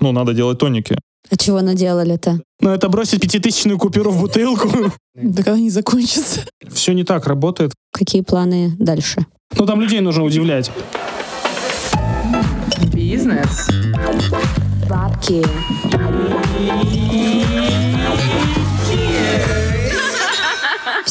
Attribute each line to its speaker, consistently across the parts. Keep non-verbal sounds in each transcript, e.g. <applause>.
Speaker 1: Ну, надо делать тоники.
Speaker 2: А чего наделали-то?
Speaker 3: Ну, это бросить пятитысячную купюру в бутылку.
Speaker 4: Да когда они закончатся?
Speaker 3: Все не так работает.
Speaker 2: Какие планы дальше?
Speaker 3: Ну, там людей нужно удивлять.
Speaker 5: Бизнес.
Speaker 2: Бабки.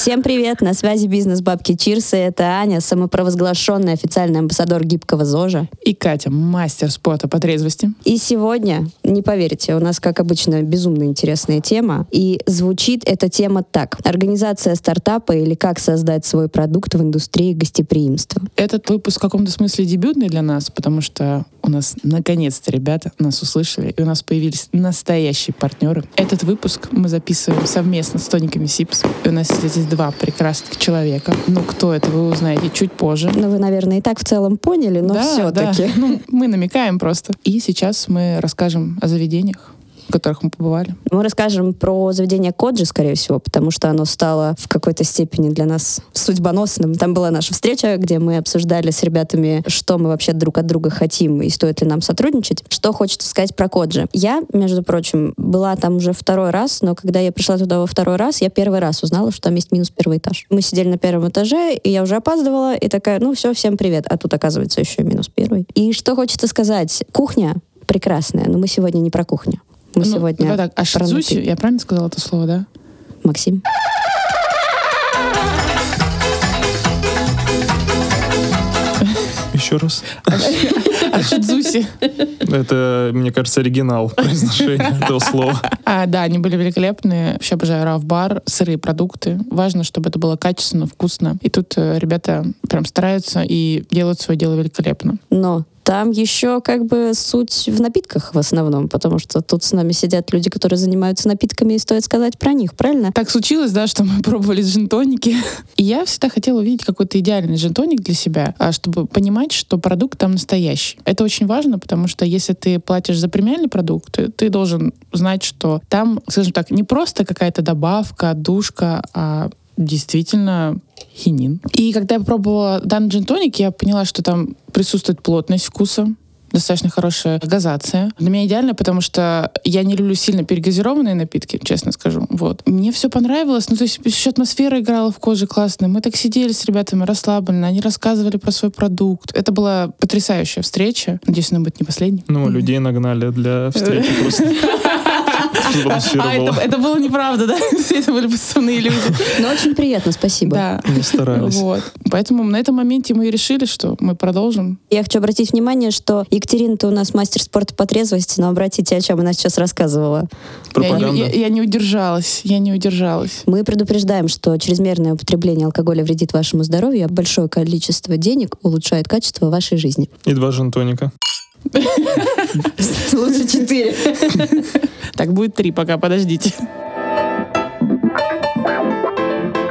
Speaker 2: Всем привет! На связи бизнес Бабки Чирсы. Это Аня, самопровозглашенный официальный амбассадор гибкого ЗОЖа.
Speaker 4: И Катя, мастер спорта по трезвости.
Speaker 2: И сегодня, не поверите, у нас, как обычно, безумно интересная тема. И звучит эта тема так. Организация стартапа или как создать свой продукт в индустрии гостеприимства.
Speaker 4: Этот выпуск в каком-то смысле дебютный для нас, потому что у нас наконец-то ребята нас услышали, и у нас появились настоящие партнеры. Этот выпуск мы записываем совместно с тониками СИПС. И у нас здесь два прекрасных человека. Ну, кто это, вы узнаете чуть позже.
Speaker 2: Ну, вы, наверное, и так в целом поняли, но
Speaker 4: да,
Speaker 2: все-таки.
Speaker 4: Да. Ну, мы намекаем просто. И сейчас мы расскажем о заведениях, в которых мы побывали.
Speaker 2: Мы расскажем про заведение Коджи, скорее всего, потому что оно стало в какой-то степени для нас судьбоносным. Там была наша встреча, где мы обсуждали с ребятами, что мы вообще друг от друга хотим и стоит ли нам сотрудничать. Что хочется сказать про Коджи. Я, между прочим, была там уже второй раз, но когда я пришла туда во второй раз, я первый раз узнала, что там есть минус первый этаж. Мы сидели на первом этаже, и я уже опаздывала, и такая, ну все, всем привет. А тут, оказывается, еще минус первый. И что хочется сказать? Кухня прекрасная, но мы сегодня не про кухню. Мы
Speaker 4: ну,
Speaker 2: сегодня
Speaker 4: давай так, а шидзуси, я правильно сказала это слово, да?
Speaker 2: Максим.
Speaker 1: Еще раз.
Speaker 4: А шидзуси?
Speaker 1: Это, мне кажется, оригинал произношения этого слова.
Speaker 4: А, да, они были великолепные. Вообще обожаю Раф-бар, сырые продукты. Важно, чтобы это было качественно, вкусно. И тут э, ребята прям стараются и делают свое дело великолепно.
Speaker 2: Но там еще как бы суть в напитках в основном, потому что тут с нами сидят люди, которые занимаются напитками, и стоит сказать про них, правильно?
Speaker 4: Так случилось, да, что мы <laughs> пробовали джин-тоники. <laughs> И я всегда хотела увидеть какой-то идеальный джин-тоник для себя, а чтобы понимать, что продукт там настоящий. Это очень важно, потому что если ты платишь за премиальный продукт, ты- ты должен знать, что там, скажем так, не просто какая-то добавка, душка, а действительно хинин. И когда я пробовала данный джин-тоник, я поняла, что там присутствует плотность вкуса, достаточно хорошая газация. Для меня идеально, потому что я не люблю сильно перегазированные напитки, честно скажу. Вот. Мне все понравилось. Ну, то есть еще атмосфера играла в коже классная. Мы так сидели с ребятами расслабленно, они рассказывали про свой продукт. Это была потрясающая встреча. Надеюсь, она будет не последней.
Speaker 1: Ну, людей нагнали для встречи просто. <laughs>
Speaker 4: А, это, это было неправда, да? <laughs> Это были подставные люди.
Speaker 2: Но очень приятно, спасибо.
Speaker 4: Да.
Speaker 1: Мы старались.
Speaker 4: Вот. Поэтому на этом моменте мы и решили, что мы продолжим.
Speaker 2: Я хочу обратить внимание, что Екатерина-то у нас мастер спорта по трезвости, но обратите, о чем она сейчас рассказывала.
Speaker 4: Я не,
Speaker 1: Пропаганда.
Speaker 4: я- я не удержалась. Я не удержалась.
Speaker 2: Мы предупреждаем, что чрезмерное употребление алкоголя вредит вашему здоровью, а большое количество денег улучшает качество вашей жизни.
Speaker 1: И два жентоника. <laughs>
Speaker 2: Лучше четыре.
Speaker 4: Так, будет три пока, подождите.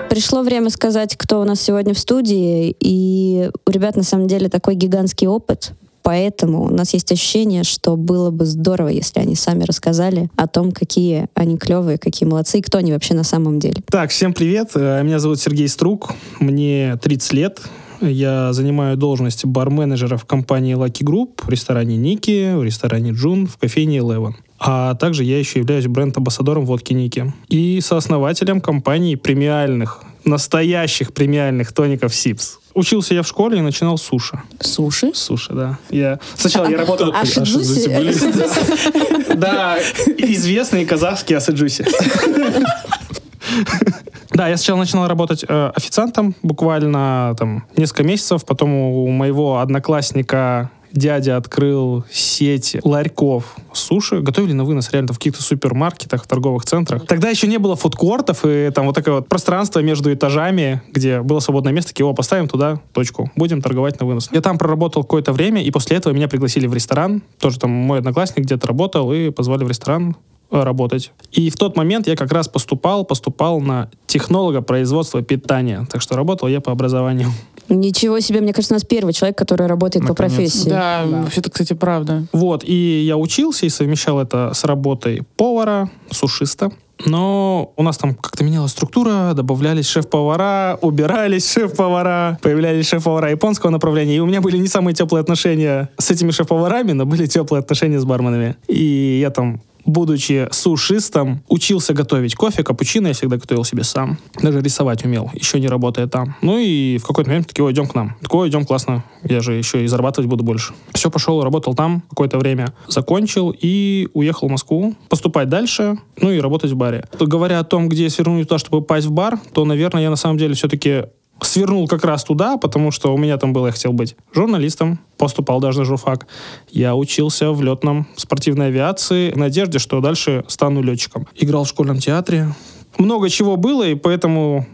Speaker 2: Пришло время сказать, кто у нас сегодня в студии. И у ребят на самом деле такой гигантский опыт. Поэтому у нас есть ощущение, что было бы здорово, если они сами рассказали о том, какие они клевые, какие молодцы, и кто они вообще на самом деле.
Speaker 3: Так, всем привет. Э, Меня зовут Сергей Струк. Мне 30 лет. Я занимаю должность бар-менеджера в компании Lucky Group, в ресторане Ники, в ресторане Джун, в кофейне Eleven. А также я еще являюсь бренд-амбассадором водки Ники. И сооснователем компании премиальных, настоящих премиальных тоников Сипс. Учился я в школе и начинал с суши.
Speaker 4: Суши?
Speaker 3: Суши, да. Я сначала я работал...
Speaker 2: А шидзуси? <laughs>
Speaker 3: Да, известные казахские асаджуси. <laughs> Да, я сначала начинал работать э, официантом буквально там несколько месяцев, потом у моего одноклассника дядя открыл сеть ларьков суши. Готовили на вынос реально в каких-то супермаркетах, в торговых центрах. Тогда еще не было фудкортов, и там вот такое вот пространство между этажами, где было свободное место, такие, о, поставим туда точку, будем торговать на вынос. Я там проработал какое-то время, и после этого меня пригласили в ресторан. Тоже там мой одноклассник где-то работал, и позвали в ресторан работать. И в тот момент я как раз поступал, поступал на технолога производства питания. Так что работал я по образованию.
Speaker 2: Ничего себе, мне кажется, у нас первый человек, который работает по
Speaker 1: Наконец.
Speaker 2: профессии.
Speaker 4: Да, вообще-то, кстати, правда.
Speaker 3: Вот, и я учился и совмещал это с работой повара, сушиста. Но у нас там как-то менялась структура, добавлялись шеф-повара, убирались шеф-повара, появлялись шеф-повара японского направления. И у меня были не самые теплые отношения с этими шеф-поварами, но были теплые отношения с барменами. И я там будучи сушистом, учился готовить кофе, капучино я всегда готовил себе сам. Даже рисовать умел, еще не работая там. Ну и в какой-то момент такие, идем к нам. Такой, идем, классно, я же еще и зарабатывать буду больше. Все, пошел, работал там какое-то время, закончил и уехал в Москву поступать дальше, ну и работать в баре. Говоря о том, где свернуть туда, чтобы попасть в бар, то, наверное, я на самом деле все-таки свернул как раз туда, потому что у меня там было, я хотел быть журналистом, поступал даже на журфак. Я учился в летном спортивной авиации в надежде, что дальше стану летчиком. Играл в школьном театре. Много чего было, и поэтому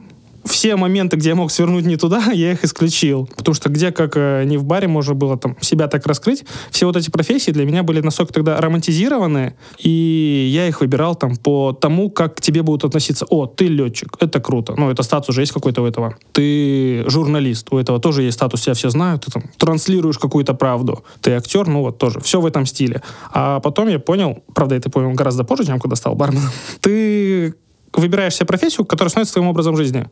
Speaker 3: все моменты, где я мог свернуть не туда, <laughs> я их исключил. Потому что где, как э, не в баре, можно было там себя так раскрыть. Все вот эти профессии для меня были настолько тогда романтизированы, и я их выбирал там по тому, как к тебе будут относиться. О, ты летчик, это круто. Ну, это статус уже есть какой-то у этого. Ты журналист, у этого тоже есть статус, тебя все знают, ты там транслируешь какую-то правду. Ты актер, ну вот тоже. Все в этом стиле. А потом я понял, правда, я это понял гораздо позже, чем когда стал барменом, <laughs> ты выбираешь себе профессию, которая становится твоим образом жизни.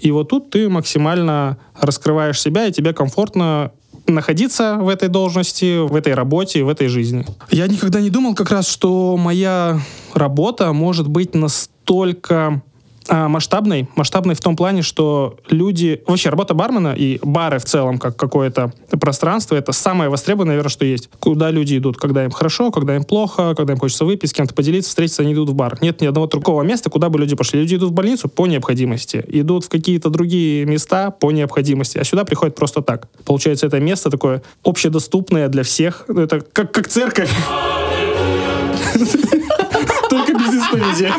Speaker 3: И вот тут ты максимально раскрываешь себя, и тебе комфортно находиться в этой должности, в этой работе, в этой жизни. Я никогда не думал как раз, что моя работа может быть настолько а, масштабной. Масштабной в том плане, что люди... Вообще, работа бармена и бары в целом, как какое-то пространство, это самое востребованное, наверное, что есть. Куда люди идут, когда им хорошо, когда им плохо, когда им хочется выпить, с кем-то поделиться, встретиться, они идут в бар. Нет ни одного другого места, куда бы люди пошли. Люди идут в больницу по необходимости, идут в какие-то другие места по необходимости, а сюда приходят просто так. Получается, это место такое общедоступное для всех. Ну, Это как, как церковь. Исповеди.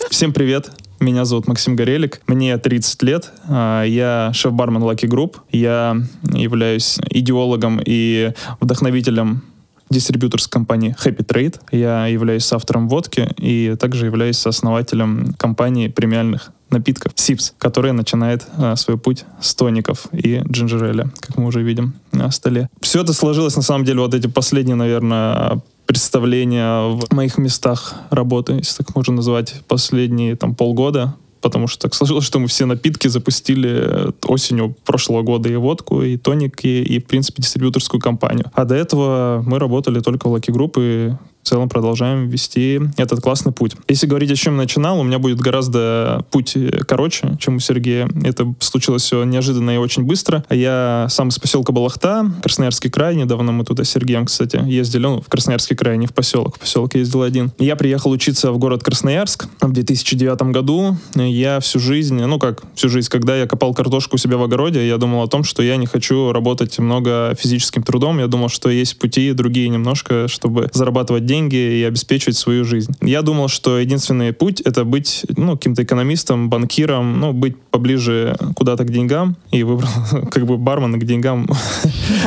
Speaker 3: <laughs>
Speaker 1: Всем привет. Меня зовут Максим Горелик. Мне 30 лет. А, Я шеф-бармен Lucky Group. Я являюсь идеологом и вдохновителем дистрибьюторской компании Happy Trade. Я являюсь автором водки и также являюсь основателем компании премиальных напитков Sips, которая начинает а, свой путь с тоников и джинджереля, как мы уже видим на столе. Все это сложилось, на самом деле, вот эти последние, наверное, представления в моих местах работы, если так можно назвать, последние там полгода, потому что так <laughs> сложилось, что мы все напитки запустили э, осенью прошлого года и водку, и тоники, и, в принципе, дистрибьюторскую компанию. А до этого мы работали только в Lucky Group и целом продолжаем вести этот классный путь. Если говорить, о чем начинал, у меня будет гораздо путь э, короче, чем у Сергея. Это случилось все неожиданно и очень быстро. Я сам из поселка Балахта, Красноярский край. Недавно мы туда с Сергеем, кстати, ездили ну, в Красноярский край, не в поселок. В поселок ездил один. Я приехал учиться в город Красноярск в 2009 году. Я всю жизнь, ну как всю жизнь, когда я копал картошку у себя в огороде, я думал о том, что я не хочу работать много физическим трудом. Я думал, что есть пути другие немножко, чтобы зарабатывать деньги и обеспечивать свою жизнь. Я думал, что единственный путь — это быть ну, каким-то экономистом, банкиром, ну, быть поближе куда-то к деньгам. И выбрал <laughs> как бы бармен к деньгам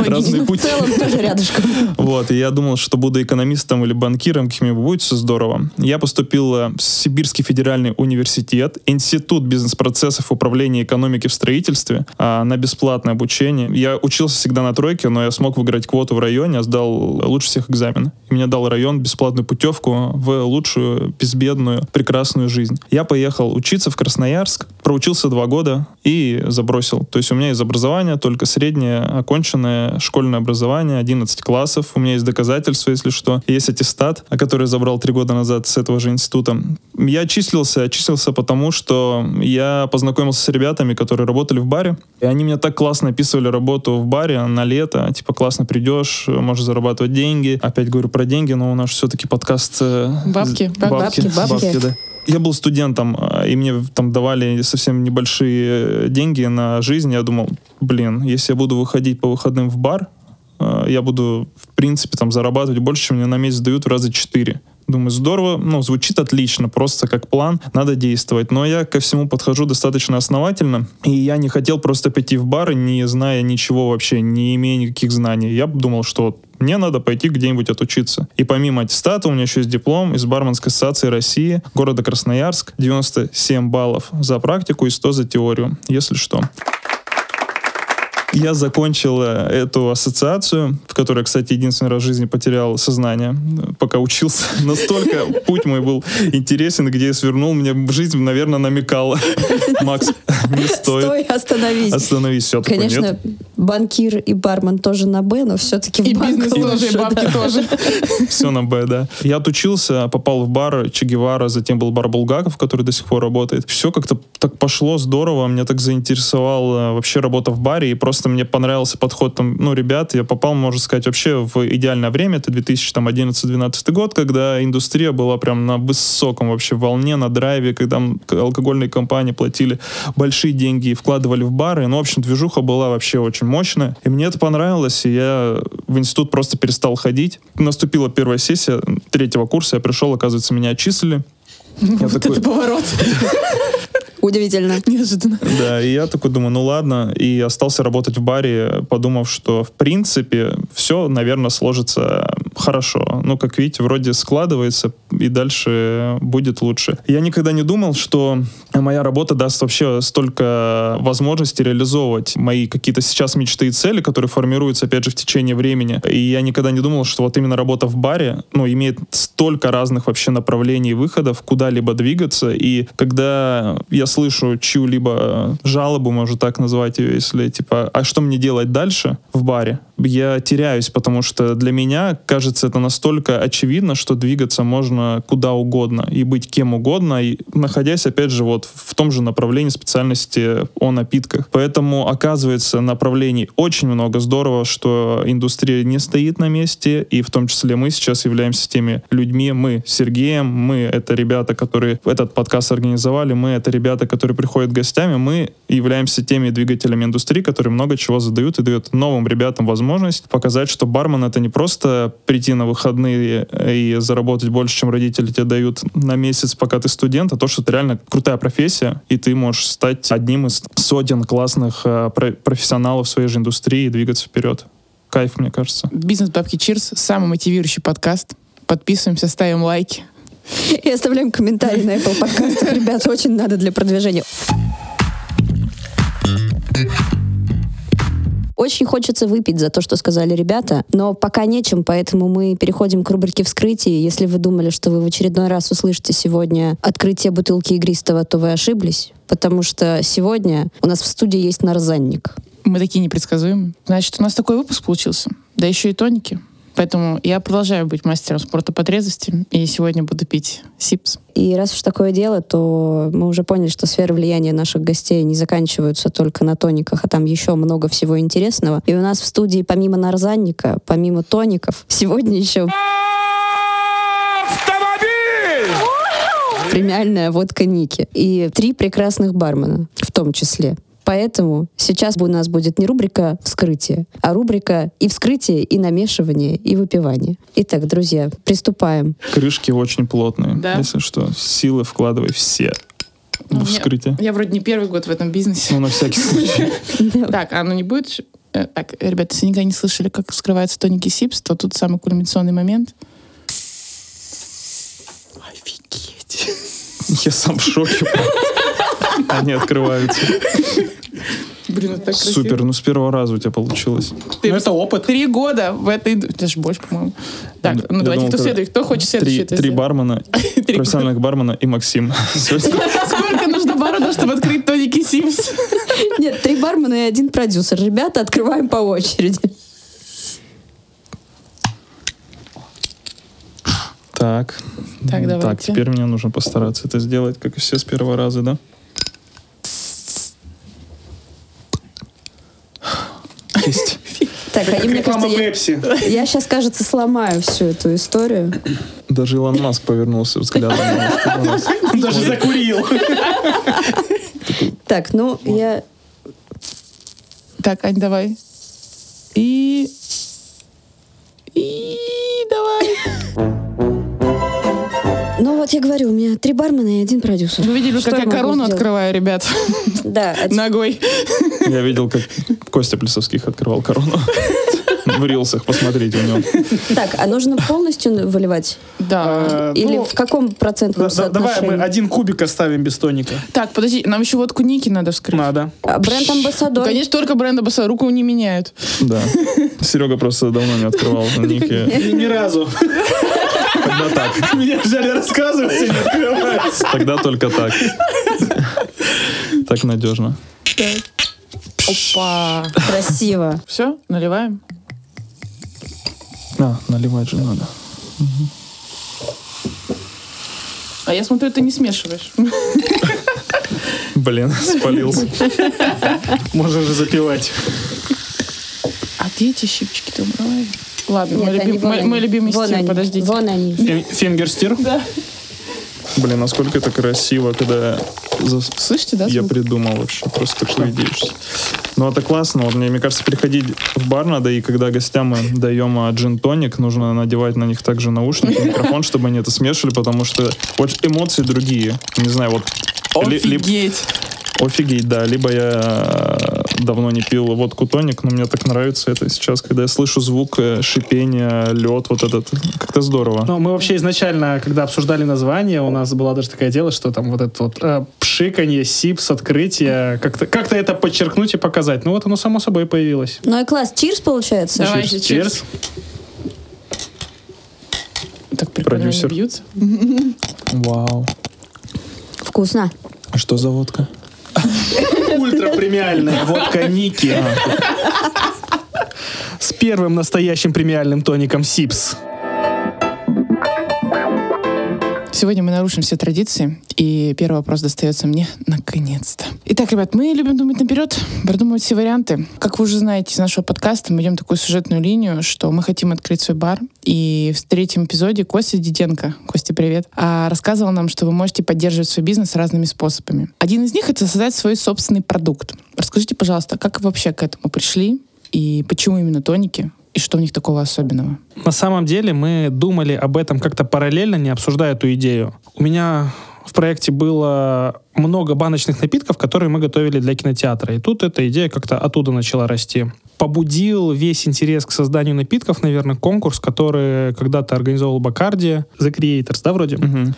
Speaker 1: разный
Speaker 2: В
Speaker 1: путь.
Speaker 2: целом тоже рядышком. <laughs>
Speaker 1: Вот, и я думал, что буду экономистом или банкиром, каким-нибудь будет все здорово. Я поступил э, в Сибирский федеральный университет, Институт бизнес-процессов управления экономики в строительстве а, на бесплатное обучение. Я учился всегда на тройке, но я смог выиграть квоту в районе, сдал лучше всех экзамены. И мне дал район бесплатную путевку в лучшую, безбедную, прекрасную жизнь. Я поехал учиться в Красноярск, проучился два года и забросил. То есть у меня из образования только среднее оконченное школьное образование, 11 классов. У меня есть доказательства, если что. Есть аттестат, который я забрал три года назад с этого же института. Я числился, числился потому, что я познакомился с ребятами, которые работали в баре. И они мне так классно описывали работу в баре на лето. Типа классно придешь, можешь зарабатывать деньги. Опять говорю про деньги, но у нас все-таки подкаст... э,
Speaker 4: Бабки,
Speaker 1: з-
Speaker 4: бабки,
Speaker 2: бабки.
Speaker 1: да. Я был студентом, а, и мне там давали совсем небольшие э, деньги на жизнь. Я думал, блин, если я буду выходить по выходным в бар, я буду, в принципе, там зарабатывать больше, чем мне на месяц дают в раза четыре. Думаю, здорово, ну, звучит отлично, просто как план, надо действовать. Но я ко всему подхожу достаточно основательно, и я не хотел просто пойти в бар, не зная ничего вообще, не имея никаких знаний. Я думал, что мне надо пойти где-нибудь отучиться. И помимо аттестата у меня еще есть диплом из Барменской ассоциации России, города Красноярск, 97 баллов за практику и 100 за теорию, если что. Я закончил э, эту ассоциацию, в которой, кстати, единственный раз в жизни потерял сознание, э, пока учился. <laughs> Настолько путь мой был интересен, где я свернул, мне жизнь, наверное, намекала. <laughs> Макс, не стоит.
Speaker 2: Стой, остановись.
Speaker 1: Остановись, все
Speaker 2: Конечно, банкир и бармен тоже на Б, но все-таки
Speaker 4: И
Speaker 2: в банк
Speaker 4: бизнес тоже, и бабки тоже. <laughs>
Speaker 1: Все на Б, да. Я отучился, попал в бар Че Гевара, затем был бар Булгаков, который до сих пор работает. Все как-то так пошло здорово, меня так заинтересовала вообще работа в баре, и просто мне понравился подход там, ну, ребят, я попал, можно сказать, вообще в идеальное время, это 2011-2012 год, когда индустрия была прям на высоком вообще волне, на драйве, когда алкогольные компании платили большие деньги и вкладывали в бары, ну, в общем, движуха была вообще очень мощная, и мне это понравилось, и я в институт просто перестал ходить. Наступила первая сессия третьего курса, я пришел, оказывается, меня отчислили. <laughs> Я
Speaker 4: Вот
Speaker 1: такой-
Speaker 4: это поворот. <laughs>
Speaker 2: Удивительно.
Speaker 4: Неожиданно.
Speaker 1: Да, и я такой думаю, ну ладно, и остался работать в баре, подумав, что в принципе все, наверное, сложится хорошо. Ну, как видите, вроде складывается, и дальше будет лучше. Я никогда не думал, что моя работа даст вообще столько возможностей реализовывать мои какие-то сейчас мечты и цели, которые формируются, опять же, в течение времени. И я никогда не думал, что вот именно работа в баре, ну, имеет столько разных вообще направлений и выходов, куда-либо двигаться. И когда я слышу чью-либо жалобу, можно так назвать ее, если типа, а что мне делать дальше в баре? Я теряюсь, потому что для меня, кажется, это настолько очевидно, что двигаться можно куда угодно и быть кем угодно, и находясь, опять же, вот в том же направлении специальности о напитках. Поэтому, оказывается, направлений очень много. Здорово, что индустрия не стоит на месте, и в том числе мы сейчас являемся теми людьми, мы с Сергеем, мы — это ребята, которые этот подкаст организовали, мы — это ребята, которые приходят гостями, мы являемся теми двигателями индустрии, которые много чего задают и дают новым ребятам возможность показать, что бармен — это не просто прийти на выходные и заработать больше, чем родители тебе дают на месяц, пока ты студент, а то, что это реально крутая профессия, и ты можешь стать одним из сотен классных э, про- профессионалов в своей же индустрии и двигаться вперед. Кайф, мне кажется.
Speaker 4: Бизнес Бабки Чирс. Самый мотивирующий подкаст. Подписываемся, ставим лайки.
Speaker 2: И оставляем комментарии на Apple подкастах. Ребят, очень надо для продвижения. Очень хочется выпить за то, что сказали ребята, но пока нечем, поэтому мы переходим к рубрике вскрытия. Если вы думали, что вы в очередной раз услышите сегодня открытие бутылки игристого, то вы ошиблись, потому что сегодня у нас в студии есть нарзанник.
Speaker 4: Мы такие непредсказуемые. Значит, у нас такой выпуск получился. Да еще и тоники. Поэтому я продолжаю быть мастером спорта по трезвости. И сегодня буду пить сипс.
Speaker 2: И раз уж такое дело, то мы уже поняли, что сферы влияния наших гостей не заканчиваются только на тониках, а там еще много всего интересного. И у нас в студии помимо нарзанника, помимо тоников, сегодня еще премиальная водка Ники. И три прекрасных бармена в том числе. Поэтому сейчас у нас будет не рубрика «Вскрытие», а рубрика и вскрытие, и намешивание, и выпивание. Итак, друзья, приступаем.
Speaker 1: Крышки очень плотные.
Speaker 4: Да.
Speaker 1: Если что, силы вкладывай все
Speaker 4: Ну,
Speaker 1: в
Speaker 4: я-
Speaker 1: вскрытие.
Speaker 4: Я вроде не первый год в этом бизнесе.
Speaker 1: Ну, на всякий случай. <laughs>
Speaker 4: Так, а ну не будет... э, Так, ребята, если никогда не слышали, как вскрываются тоники сипс, то тут самый кульминационный момент. Офигеть. <laughs>
Speaker 1: Я сам в шоке. <laughs> Они открываются.
Speaker 4: Блин, это так красиво.
Speaker 1: Супер, ну с первого раза у тебя получилось.
Speaker 4: Ты
Speaker 3: Ну, это опыт.
Speaker 4: Три года в этой... индустрии. Даже больше, по-моему. Так,
Speaker 1: Я
Speaker 4: ну давайте,
Speaker 1: думал,
Speaker 4: кто следует? Кто хочет следующий
Speaker 1: Три,
Speaker 4: это <laughs>
Speaker 1: три бармена, профессиональных бармена и Максим. <laughs> <laughs>
Speaker 4: Сколько нужно барона, чтобы открыть тоники сипс?
Speaker 2: Нет, три бармена и один продюсер. Ребята, открываем по очереди.
Speaker 1: Так.
Speaker 4: Так, давайте.
Speaker 1: Так, теперь мне нужно постараться это сделать, как и все с первого раза, да? Есть.
Speaker 2: Так, а и мне кажется, я, сейчас, кажется, сломаю всю эту историю.
Speaker 1: Даже Илон Маск повернулся взглядом. нас.
Speaker 3: Даже закурил.
Speaker 2: Так, ну, я...
Speaker 4: Так, Ань, давай. И
Speaker 2: вот я говорю, у меня три бармена и один продюсер.
Speaker 4: Вы видели,
Speaker 2: Что
Speaker 4: как я корону
Speaker 2: сделать?
Speaker 4: открываю, ребят,
Speaker 2: Да, <laughs> а
Speaker 4: ногой.
Speaker 1: Я видел, как Костя Плесовских открывал корону. в рилсах, посмотрите у него.
Speaker 2: Так, а нужно полностью выливать?
Speaker 4: Да.
Speaker 3: Э,
Speaker 2: Или
Speaker 3: ну,
Speaker 2: в каком процентном
Speaker 3: да- да- Давай мы
Speaker 2: соотношении?
Speaker 3: один кубик оставим без тоника.
Speaker 4: Так, подожди, нам еще водку Ники надо вскрыть.
Speaker 3: Надо.
Speaker 2: А Бренд-амбассадор?
Speaker 4: Конечно, только бренда Баса руку не меняют.
Speaker 1: Да. Серега просто давно не открывал <laughs> ники.
Speaker 3: Ни, ни разу.
Speaker 1: Тогда так. <laughs>
Speaker 3: Меня взяли рассказывать и не открывать.
Speaker 1: Тогда только так. Так надежно.
Speaker 4: Опа.
Speaker 2: Красиво.
Speaker 4: Все, наливаем.
Speaker 1: А, наливать же надо.
Speaker 4: А я смотрю, ты не смешиваешь.
Speaker 1: Блин, спалился. <laughs>
Speaker 3: Можно же запивать.
Speaker 4: А где эти щипчики-то убрали? Ладно,
Speaker 2: Нет,
Speaker 4: мой, любим-
Speaker 2: вон
Speaker 4: мой-
Speaker 2: они.
Speaker 4: мой любимый
Speaker 2: Вон
Speaker 4: стиль,
Speaker 2: они.
Speaker 4: подождите.
Speaker 2: Вон они.
Speaker 3: Фин- Фингерстир.
Speaker 4: Да.
Speaker 1: Блин, насколько это красиво, когда
Speaker 4: Слышите, да?
Speaker 1: я
Speaker 4: звук?
Speaker 1: придумал вообще просто такую идею. Ну, это классно. Вот мне, мне кажется, приходить в бар надо, и когда гостям мы даем а, джин-тоник, нужно надевать на них также наушники, <laughs> микрофон, чтобы они это смешивали, потому что вот эмоции другие. Не знаю, вот... ли- ли-
Speaker 4: Офигеть.
Speaker 1: Да. Либо я э, давно не пил водку тоник, но мне так нравится это сейчас, когда я слышу звук э, шипения, лед, вот этот. Как-то здорово.
Speaker 3: Ну, мы вообще изначально, когда обсуждали название, у нас было даже такое дело, что там вот это вот э, пшиканье, сипс, открытие, как-то как это подчеркнуть и показать. Ну вот оно само собой появилось.
Speaker 2: Ну и класс. Чирс получается?
Speaker 4: Давайте,
Speaker 3: Cheers.
Speaker 4: чирс. Так прикольно
Speaker 1: Продюсер.
Speaker 4: бьются.
Speaker 1: Вау.
Speaker 2: Вкусно.
Speaker 1: А что за водка?
Speaker 3: Ультра-премиальная водка Ники. С первым настоящим премиальным тоником Сипс.
Speaker 4: Сегодня мы нарушим все традиции, и первый вопрос достается мне наконец-то. Итак, ребят, мы любим думать наперед, продумывать все варианты. Как вы уже знаете из нашего подкаста, мы идем такую сюжетную линию, что мы хотим открыть свой бар. И в третьем эпизоде Костя Диденко, Костя, привет, а, рассказывал нам, что вы можете поддерживать свой бизнес разными способами. Один из них — это создать свой собственный продукт. Расскажите, пожалуйста, как вы вообще к этому пришли, и почему именно тоники, и что в них такого особенного?
Speaker 3: На самом деле мы думали об этом как-то параллельно, не обсуждая эту идею. У меня в проекте было много баночных напитков, которые мы готовили для кинотеатра. И тут эта идея как-то оттуда начала расти. Побудил весь интерес к созданию напитков, наверное, конкурс, который когда-то организовал Бакарди, The Creators, да, вроде?
Speaker 1: Мгм.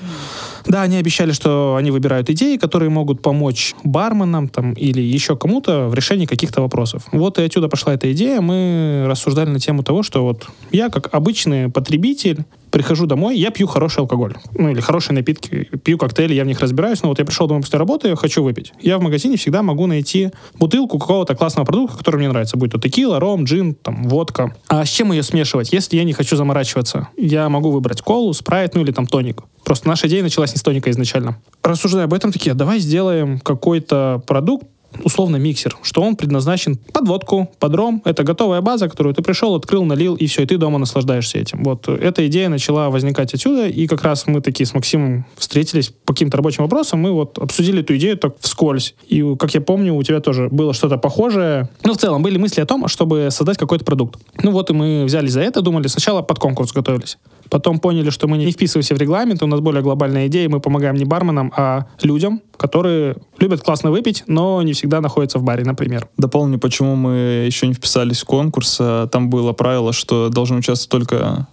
Speaker 3: Да, они обещали, что они выбирают идеи, которые могут помочь барменам там, или еще кому-то в решении каких-то вопросов. Вот и отсюда пошла эта идея. Мы рассуждали на тему того, что вот я, как обычный потребитель, прихожу домой, я пью хороший алкоголь. Ну, или хорошие напитки, пью коктейли, я в них разбираюсь. Но вот я пришел домой после работы, хочу выпить. Я в магазине всегда могу найти бутылку какого-то классного продукта, который мне нравится. Будь то текила, ром, джин, там, водка. А с чем ее смешивать, если я не хочу заморачиваться? Я могу выбрать колу, спрайт, ну или там тоник. Просто наша идея началась не с тоника изначально. Рассуждая об этом, такие, давай сделаем какой-то продукт, условно миксер, что он предназначен под водку, под ром. Это готовая база, которую ты пришел, открыл, налил, и все, и ты дома наслаждаешься этим. Вот э, эта идея начала возникать отсюда, и как раз мы такие с Максимом встретились по каким-то рабочим вопросам, мы вот обсудили эту идею так вскользь. И, как я помню, у тебя тоже было что-то похожее. Ну, в целом, были мысли о том, чтобы создать какой-то продукт. Ну вот и мы взялись за это, думали, сначала под конкурс готовились. Потом поняли, что мы не вписываемся в регламент, у нас более глобальная идея, мы помогаем не барменам, а людям, которые любят классно выпить, но не всегда находятся в баре, например.
Speaker 1: Дополню, почему мы еще не вписались в конкурс. Там было правило, что должны участвовать только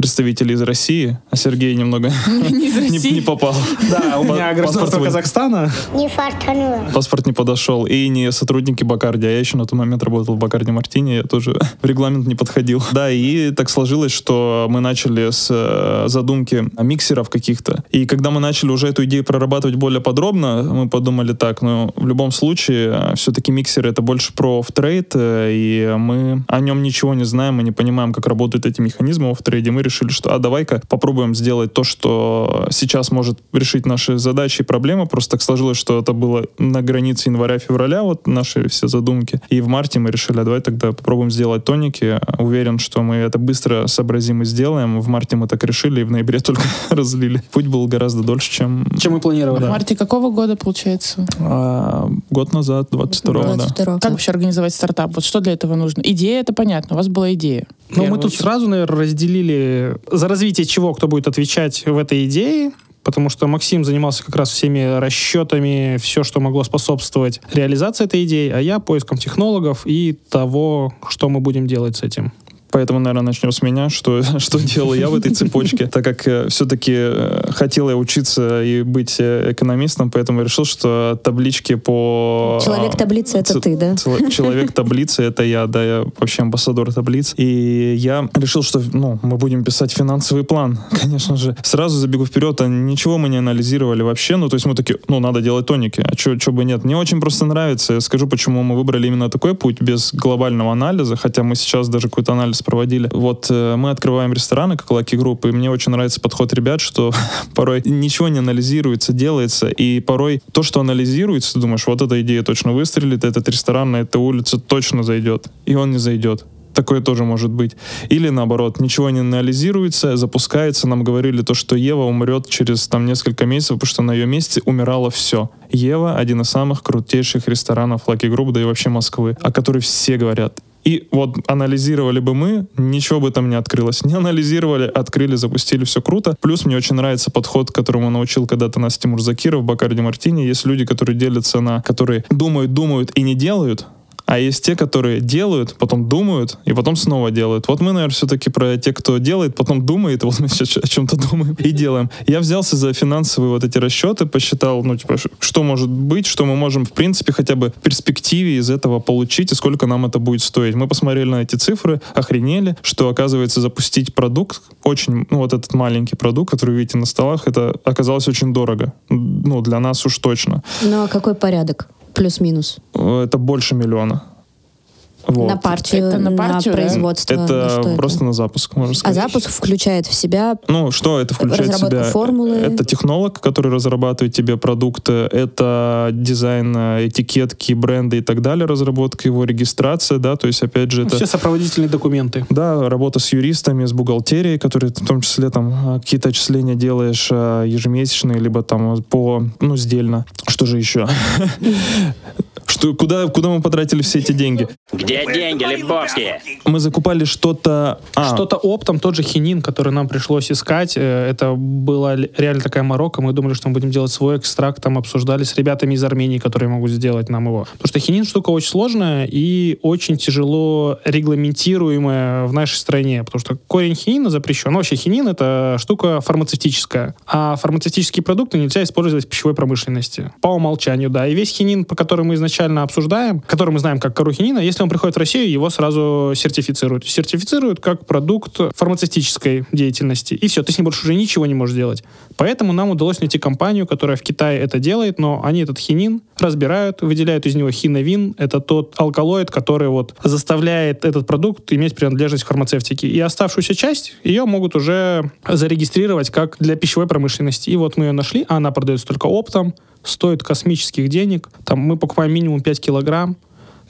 Speaker 1: представители из России, а Сергей немного <laughs> <laughs>
Speaker 4: Не
Speaker 1: попал.
Speaker 3: Да, у меня
Speaker 1: Паспорт
Speaker 3: гражданство Казахстана.
Speaker 5: Не фартануло.
Speaker 1: Паспорт не подошел. И не сотрудники Бакарди, а я еще на тот момент работал в Bacardi Martini, я тоже <laughs> в регламент не подходил. Да, и так сложилось, что мы начали с э, задумки миксеров каких-то. И когда мы начали уже эту идею прорабатывать более подробно, мы подумали так, ну, в любом случае, все-таки миксер это больше про off-trade, э, и мы о нем ничего не знаем, мы не понимаем, как работают эти механизмы в off-trade е. Мы решили, что а давай-ка попробуем сделать то, что сейчас может решить наши задачи и проблемы. Просто так сложилось, что это было на границе января-февраля, вот наши все задумки. И в марте мы решили, а давай тогда попробуем сделать тоники. Уверен, что мы это быстро сообразим и сделаем. В марте мы так решили, и в ноябре <laughs> только разлили. Путь был гораздо дольше, чем
Speaker 3: Чем мы планировали.
Speaker 4: В марте какого года, получается?
Speaker 1: а, год назад, 22 да.
Speaker 2: 22
Speaker 4: Как вообще организовать стартап? Вот что для этого нужно? Идея, это понятно, у вас была идея.
Speaker 3: Но Ну, мы тут сразу, наверное, разделили за развитие чего кто будет отвечать в этой идее, потому что Максим занимался как раз всеми расчетами, все, что могло способствовать реализации этой идеи, а я поиском технологов и того, что мы будем делать с этим.
Speaker 1: Поэтому, наверное, начнем с меня, что, <laughs> что делал я в этой цепочке, так как э, все-таки э, хотел я учиться и быть э, экономистом, поэтому решил, что таблички по...
Speaker 2: Человек таблицы — это
Speaker 1: ц-
Speaker 2: ты, да?
Speaker 1: цел- Человек таблицы — это я, да, я вообще амбассадор таблиц. И я решил, что ну, мы будем писать финансовый план, <laughs> конечно же. Сразу забегу вперед, а ничего мы не анализировали вообще, ну, то есть мы такие, ну, надо делать тоники, а что бы нет. Мне очень просто нравится, я скажу, почему мы выбрали именно такой путь, без глобального анализа, хотя мы сейчас даже какой-то анализ проводили. Вот э, мы открываем рестораны, как Lucky Group, и мне очень нравится подход ребят, что <laughs> порой ничего не анализируется, делается, и порой то, что анализируется, ты думаешь, вот эта идея точно выстрелит, этот ресторан на этой улице точно зайдет, и он не зайдет. Такое тоже может быть. Или наоборот, ничего не анализируется, запускается. Нам говорили то, что Ева умрет через там несколько месяцев, потому что на ее месте умирало все. Ева один из самых крутейших ресторанов Lucky Group, да и вообще Москвы, о которой все говорят. И вот анализировали бы мы, ничего бы там не открылось. <laughs> Не анализировали, открыли, запустили, все круто. Плюс мне очень нравится подход, которому научил когда-то нас Тимур Закиров, Бакарди Мартини. Есть люди, которые делятся на... которые думают, думают и не делают, а есть те, которые делают, потом думают, и потом снова делают. Вот мы, наверное, все-таки про тех, кто делает, потом думает, <laughs> вот мы сейчас о чем-то думаем и делаем. Я взялся за финансовые вот эти расчеты, посчитал, ну, типа, что может быть, что мы можем, в принципе, хотя бы в перспективе из этого получить, и сколько нам это будет стоить. Мы посмотрели на эти цифры, охренели, что, оказывается, запустить продукт, очень, ну, вот этот маленький продукт, который вы видите на столах, это оказалось очень дорого. Ну, для нас уж точно.
Speaker 2: Ну, а какой порядок? Плюс-минус.
Speaker 1: Э, Это больше миллиона. Вот.
Speaker 2: На партию,
Speaker 4: Это на партию, да?
Speaker 2: производство. на
Speaker 1: Это
Speaker 2: что
Speaker 1: просто на запуск, можно
Speaker 2: А
Speaker 1: сказать.
Speaker 2: запуск включает в себя
Speaker 1: Ну, что это включает в себя?
Speaker 2: формулы.
Speaker 1: Это технолог, который разрабатывает тебе продукты, это дизайн э, этикетки, бренда и так далее, разработка его, регистрация, да, то есть, опять же, это...
Speaker 3: Все сопроводительные документы.
Speaker 1: Да, работа с юристами, с бухгалтерией, которые в том числе там а, какие-то отчисления делаешь а, ежемесячные, либо там по, ну, сдельно. Что же еще? <laughs> Что, куда, куда мы потратили все эти деньги?
Speaker 5: Где деньги, Лебовские?
Speaker 1: Мы закупали что-то... а,
Speaker 3: Что-то оптом, тот же хинин, который нам пришлось искать, э, это была реально такая морока. Мы думали, что мы будем делать свой экстракт, там обсуждали с ребятами из Армении, которые могут сделать нам его. Потому что хинин штука очень сложная и очень тяжело регламентируемая в нашей стране, потому что корень хинина запрещен. Ну, вообще хинин это штука фармацевтическая, а фармацевтические продукты нельзя использовать в пищевой промышленности. По умолчанию, да. И весь хинин, по который мы изначально обсуждаем, который мы знаем как кору хинина, если он приходит в Россию, его сразу сертифицируют. Сертифицируют как продукт фармацевтической деятельности. И все, ты с ним больше уже ничего не можешь делать. Поэтому нам удалось найти компанию, которая в Китае это делает, но они этот хинин разбирают, выделяют из него хиновин. Это тот алкалоид, который вот заставляет этот продукт иметь принадлежность к фармацевтике. И оставшуюся часть ее могут уже зарегистрировать как для пищевой промышленности. И вот мы ее нашли, а она продается только оптом, стоит космических денег. Там мы покупаем минимум 5 килограмм.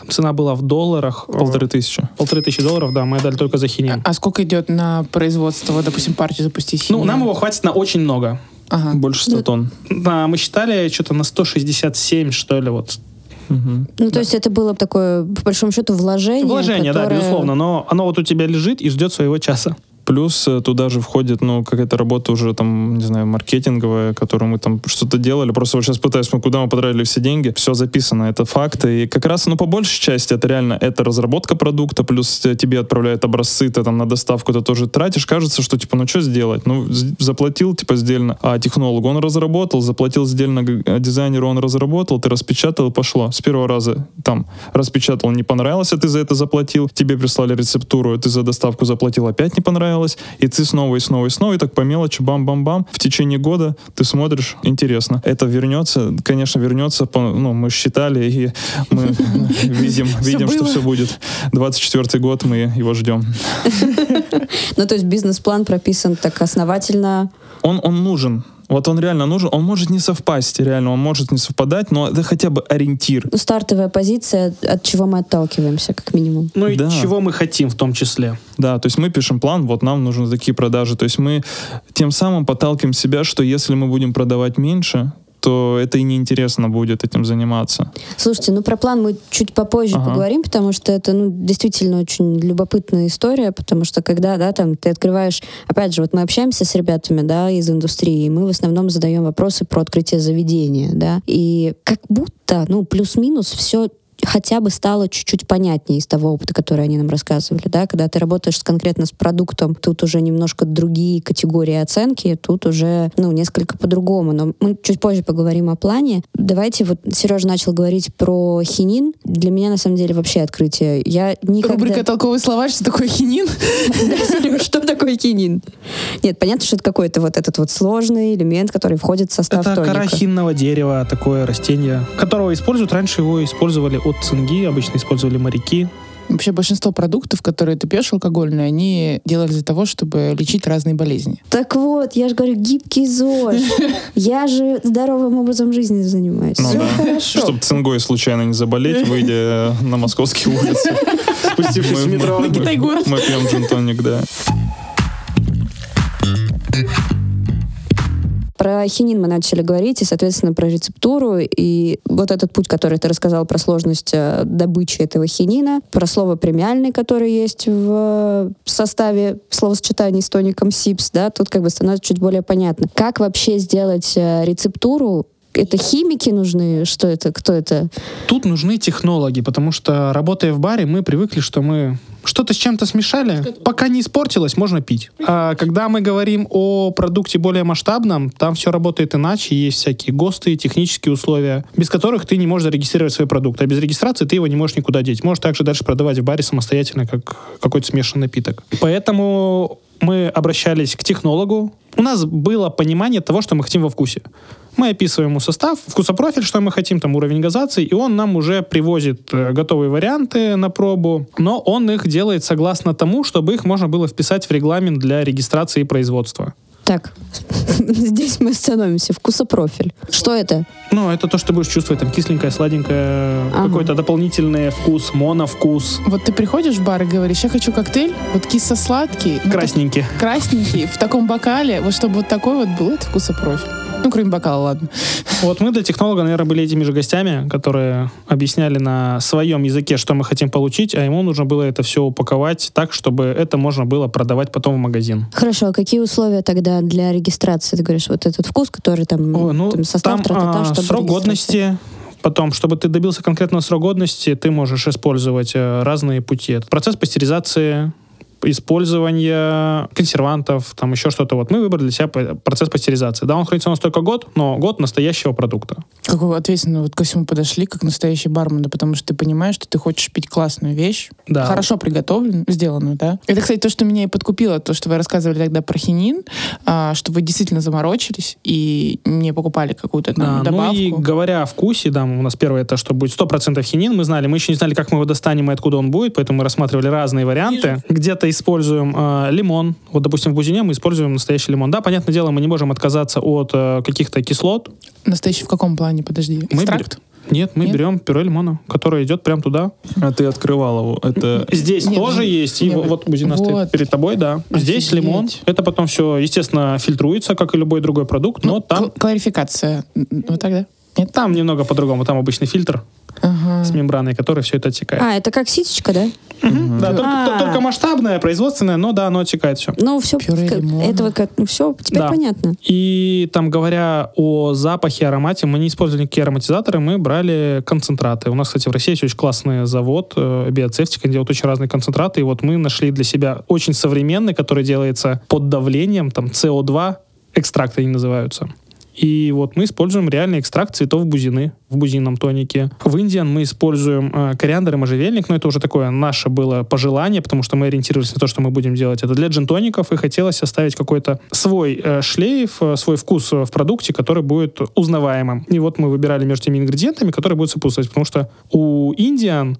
Speaker 3: Там цена была в долларах.
Speaker 1: полторы тысячи.
Speaker 3: Полторы тысячи долларов, да, мы отдали только за хинин.
Speaker 4: А сколько идет на производство, вот, допустим, партию запустить?
Speaker 3: Ну,
Speaker 4: хинина?
Speaker 3: нам его хватит на очень много.
Speaker 4: Ага.
Speaker 1: Больше 100 тонн.
Speaker 3: Да, мы считали что-то на 167, что ли, вот.
Speaker 1: Мгм.
Speaker 2: Ну, то есть это было такое, по большому счету, вложение.
Speaker 3: Вложение, да,
Speaker 2: которое-
Speaker 3: безусловно, но оно вот у тебя лежит и ждет своего часа.
Speaker 1: Плюс э, туда же входит, ну, какая-то работа уже там, не знаю, маркетинговая, которую мы там что-то делали. Просто вот сейчас пытаюсь, мы куда мы потратили все деньги, все записано, это факты. И как раз, ну, по большей части это реально, это разработка продукта, плюс э, тебе отправляют образцы, ты там на доставку ты тоже тратишь. Кажется, что, типа, ну, что сделать? Ну, заплатил, типа, сдельно, а технологу он разработал, заплатил сдельно э, дизайнеру, он разработал, ты распечатал, пошло. С первого раза там распечатал, не понравилось, а ты за это заплатил, тебе прислали рецептуру, ты за доставку заплатил, опять не понравилось, и ты снова и снова и снова, и так по мелочи, бам-бам-бам, в течение года ты смотришь, интересно. Это вернется, конечно, вернется, по- ну, мы считали, и мы <laughs> видим, видим, что все будет. 24 год, мы его ждем. <laughs>
Speaker 2: Ну, то есть бизнес-план прописан так основательно.
Speaker 1: Он, он нужен. Вот он реально нужен. Он может не совпасть, реально, он может не совпадать, но это хотя бы ориентир.
Speaker 2: Ну, стартовая позиция, от чего мы отталкиваемся, как минимум.
Speaker 3: Ну и
Speaker 1: Да.
Speaker 3: чего мы хотим в том числе.
Speaker 1: Да, то есть мы пишем план, вот нам нужны такие продажи. То есть мы тем самым подталкиваем себя, что если мы будем продавать меньше, то это и неинтересно будет этим заниматься.
Speaker 2: Слушайте, ну про план мы чуть попозже
Speaker 1: Ага.
Speaker 2: поговорим, потому что это, ну, действительно очень любопытная история, потому что когда, да, там, ты открываешь, опять же, вот мы общаемся с ребятами, да, из индустрии, и мы в основном задаем вопросы про открытие заведения, да, и как будто, ну, плюс-минус все хотя бы стало чуть-чуть понятнее из того опыта, который они нам рассказывали, да, когда ты работаешь конкретно с продуктом, тут уже немножко другие категории оценки, тут уже, ну, несколько по-другому, но мы чуть позже поговорим о плане. Давайте, вот Сережа начал говорить про хинин, для меня, на самом деле, вообще открытие. Я никогда...
Speaker 4: Рубрика «Толковый словарь», что такое хинин?
Speaker 2: Что такое хинин? Нет, понятно, что это какой-то вот этот вот сложный элемент, который входит в состав
Speaker 3: Это кора хинного дерева, такое растение, которого используют. Раньше его использовали от цинги, обычно использовали моряки.
Speaker 4: Вообще большинство продуктов, которые ты пьешь алкогольные, они делали для того, чтобы лечить разные болезни.
Speaker 2: Так вот, я же говорю, гибкий ЗОЖ. <laughs> Я же здоровым образом жизни занимаюсь.
Speaker 1: Ну
Speaker 2: Всё
Speaker 1: да.
Speaker 2: хорошо.
Speaker 1: Чтобы цингой случайно не заболеть, выйдя на московские улицы.
Speaker 3: Спустившись в
Speaker 1: Мы-
Speaker 3: метро.
Speaker 1: мы- пьем джин-тоник, да.
Speaker 2: Про хинин мы начали говорить, и, соответственно, про рецептуру. И вот этот путь, который ты рассказал про сложность э, добычи этого хинина, про слово премиальный, который есть в составе словосочетаний с тоником СИПС, да, тут как бы становится чуть более понятно. Как вообще сделать э, рецептуру? Это химики нужны? Что это? Кто это?
Speaker 3: Тут нужны технологи, потому что, работая в баре, мы привыкли, что мы что-то с чем-то смешали, пока не испортилось, можно пить. А когда мы говорим о продукте более масштабном, там все работает иначе, есть всякие ГОСТы, технические условия, без которых ты не можешь зарегистрировать свой продукт. А без регистрации ты его не можешь никуда деть. Можешь также дальше продавать в баре самостоятельно, как какой-то смешанный напиток. Поэтому мы обращались к технологу. У нас было понимание того, что мы хотим во вкусе. Мы описываем ему состав, вкусопрофиль, что мы хотим, там уровень газации, и он нам уже привозит э, готовые варианты на пробу, но он их делает согласно тому, чтобы их можно было вписать в регламент для регистрации и производства.
Speaker 2: Так, <laughs> здесь мы остановимся. Вкусопрофиль. Что это?
Speaker 3: Ну, это то, что ты будешь чувствовать, там кисленькое, сладенькое,
Speaker 2: Ага.
Speaker 3: какой-то дополнительный вкус, моновкус,
Speaker 4: Вот ты приходишь в бар и говоришь, я хочу коктейль, вот кисло-сладкий, ну,
Speaker 3: красненький.
Speaker 4: так- красненький, в таком бокале, вот чтобы вот такой вот был, это вкусопрофиль. Ну, кроме бокала, ладно.
Speaker 3: Вот мы для технолога, наверное, были этими же гостями, которые объясняли на своем языке, что мы хотим получить, а ему нужно было это все упаковать так, чтобы это можно было продавать потом в магазин.
Speaker 2: Хорошо, а какие условия тогда для регистрации? Ты говоришь, вот этот вкус, который там,
Speaker 3: О, ну,
Speaker 2: там состав,
Speaker 3: там
Speaker 2: тра-та-та,
Speaker 3: а,
Speaker 2: чтобы
Speaker 3: срок годности. Потом, чтобы ты добился конкретного срока годности, ты можешь использовать э, разные пути. Это процесс пастеризации, использование консервантов, там еще что-то. Вот мы выбрали для себя процесс пастеризации. Да, он хранится у нас только год, но год настоящего продукта.
Speaker 4: Как вы ответственно вот ко всему подошли, как настоящий бармен, да, потому что ты понимаешь, что ты хочешь пить классную вещь,
Speaker 3: Да.
Speaker 4: хорошо приготовленную, сделанную, да. Это, кстати, то, что меня и подкупило, то, что вы рассказывали тогда про хинин, а, что вы действительно заморочились и не покупали какую-то там
Speaker 3: Да, ну
Speaker 4: добавку.
Speaker 3: и говоря о вкусе, да, у нас первое это, что будет 100% хинин, мы знали, мы еще не знали, как мы его достанем и откуда он будет, поэтому мы рассматривали разные варианты. Где-то используем э, лимон, вот, допустим, в бузине мы используем настоящий лимон. Да, понятное дело, мы не можем отказаться от э, каких-то кислот.
Speaker 4: Настоящий в каком плане, подожди?
Speaker 3: Мы
Speaker 4: Экстракт?
Speaker 3: Нет, мы
Speaker 4: Нет?
Speaker 3: берем пюре лимона, которое идет прямо туда.
Speaker 1: А ты открывал его. Это
Speaker 3: Здесь
Speaker 4: Нет,
Speaker 3: тоже
Speaker 4: ну,
Speaker 3: есть, и
Speaker 4: нет,
Speaker 3: вот, бузина
Speaker 4: вот.
Speaker 3: стоит перед тобой, да. Здесь
Speaker 4: Офигеть.
Speaker 3: лимон, это потом все, естественно, фильтруется, как и любой другой продукт, но
Speaker 4: Ну,
Speaker 3: там,
Speaker 4: кл- кларификация. Вот тогда? Нет?
Speaker 3: там немного по-другому, там обычный фильтр
Speaker 4: Ага.
Speaker 3: с мембраной, который все это отсекает.
Speaker 2: А, это как ситечка, да?
Speaker 3: Да, только,
Speaker 2: А.
Speaker 3: только масштабное, производственное, но да, оно отсекает все.
Speaker 2: Ну, все,
Speaker 4: Пюре лимона.
Speaker 2: этого, как- ну, все, теперь
Speaker 3: Да.
Speaker 2: понятно.
Speaker 3: И там, говоря о запахе, аромате, мы не использовали никакие ароматизаторы, мы брали концентраты. У нас, кстати, в России есть очень классный завод, э, биоцевтика, делают очень разные концентраты, и вот мы нашли для себя очень современный, который делается под давлением, там, СО2, экстракты они называются. И вот мы используем реальный экстракт цветов бузины в бузинном тонике. В Индиан мы используем э, кориандр и можжевельник, но это уже такое наше было пожелание, потому что мы ориентировались на то, что мы будем делать это для джин-тоников, и хотелось оставить какой-то свой э, шлейф, э, свой вкус э, в продукте, который будет узнаваемым. И вот мы выбирали между теми ингредиентами, которые будут сопутствовать, потому что у Индиан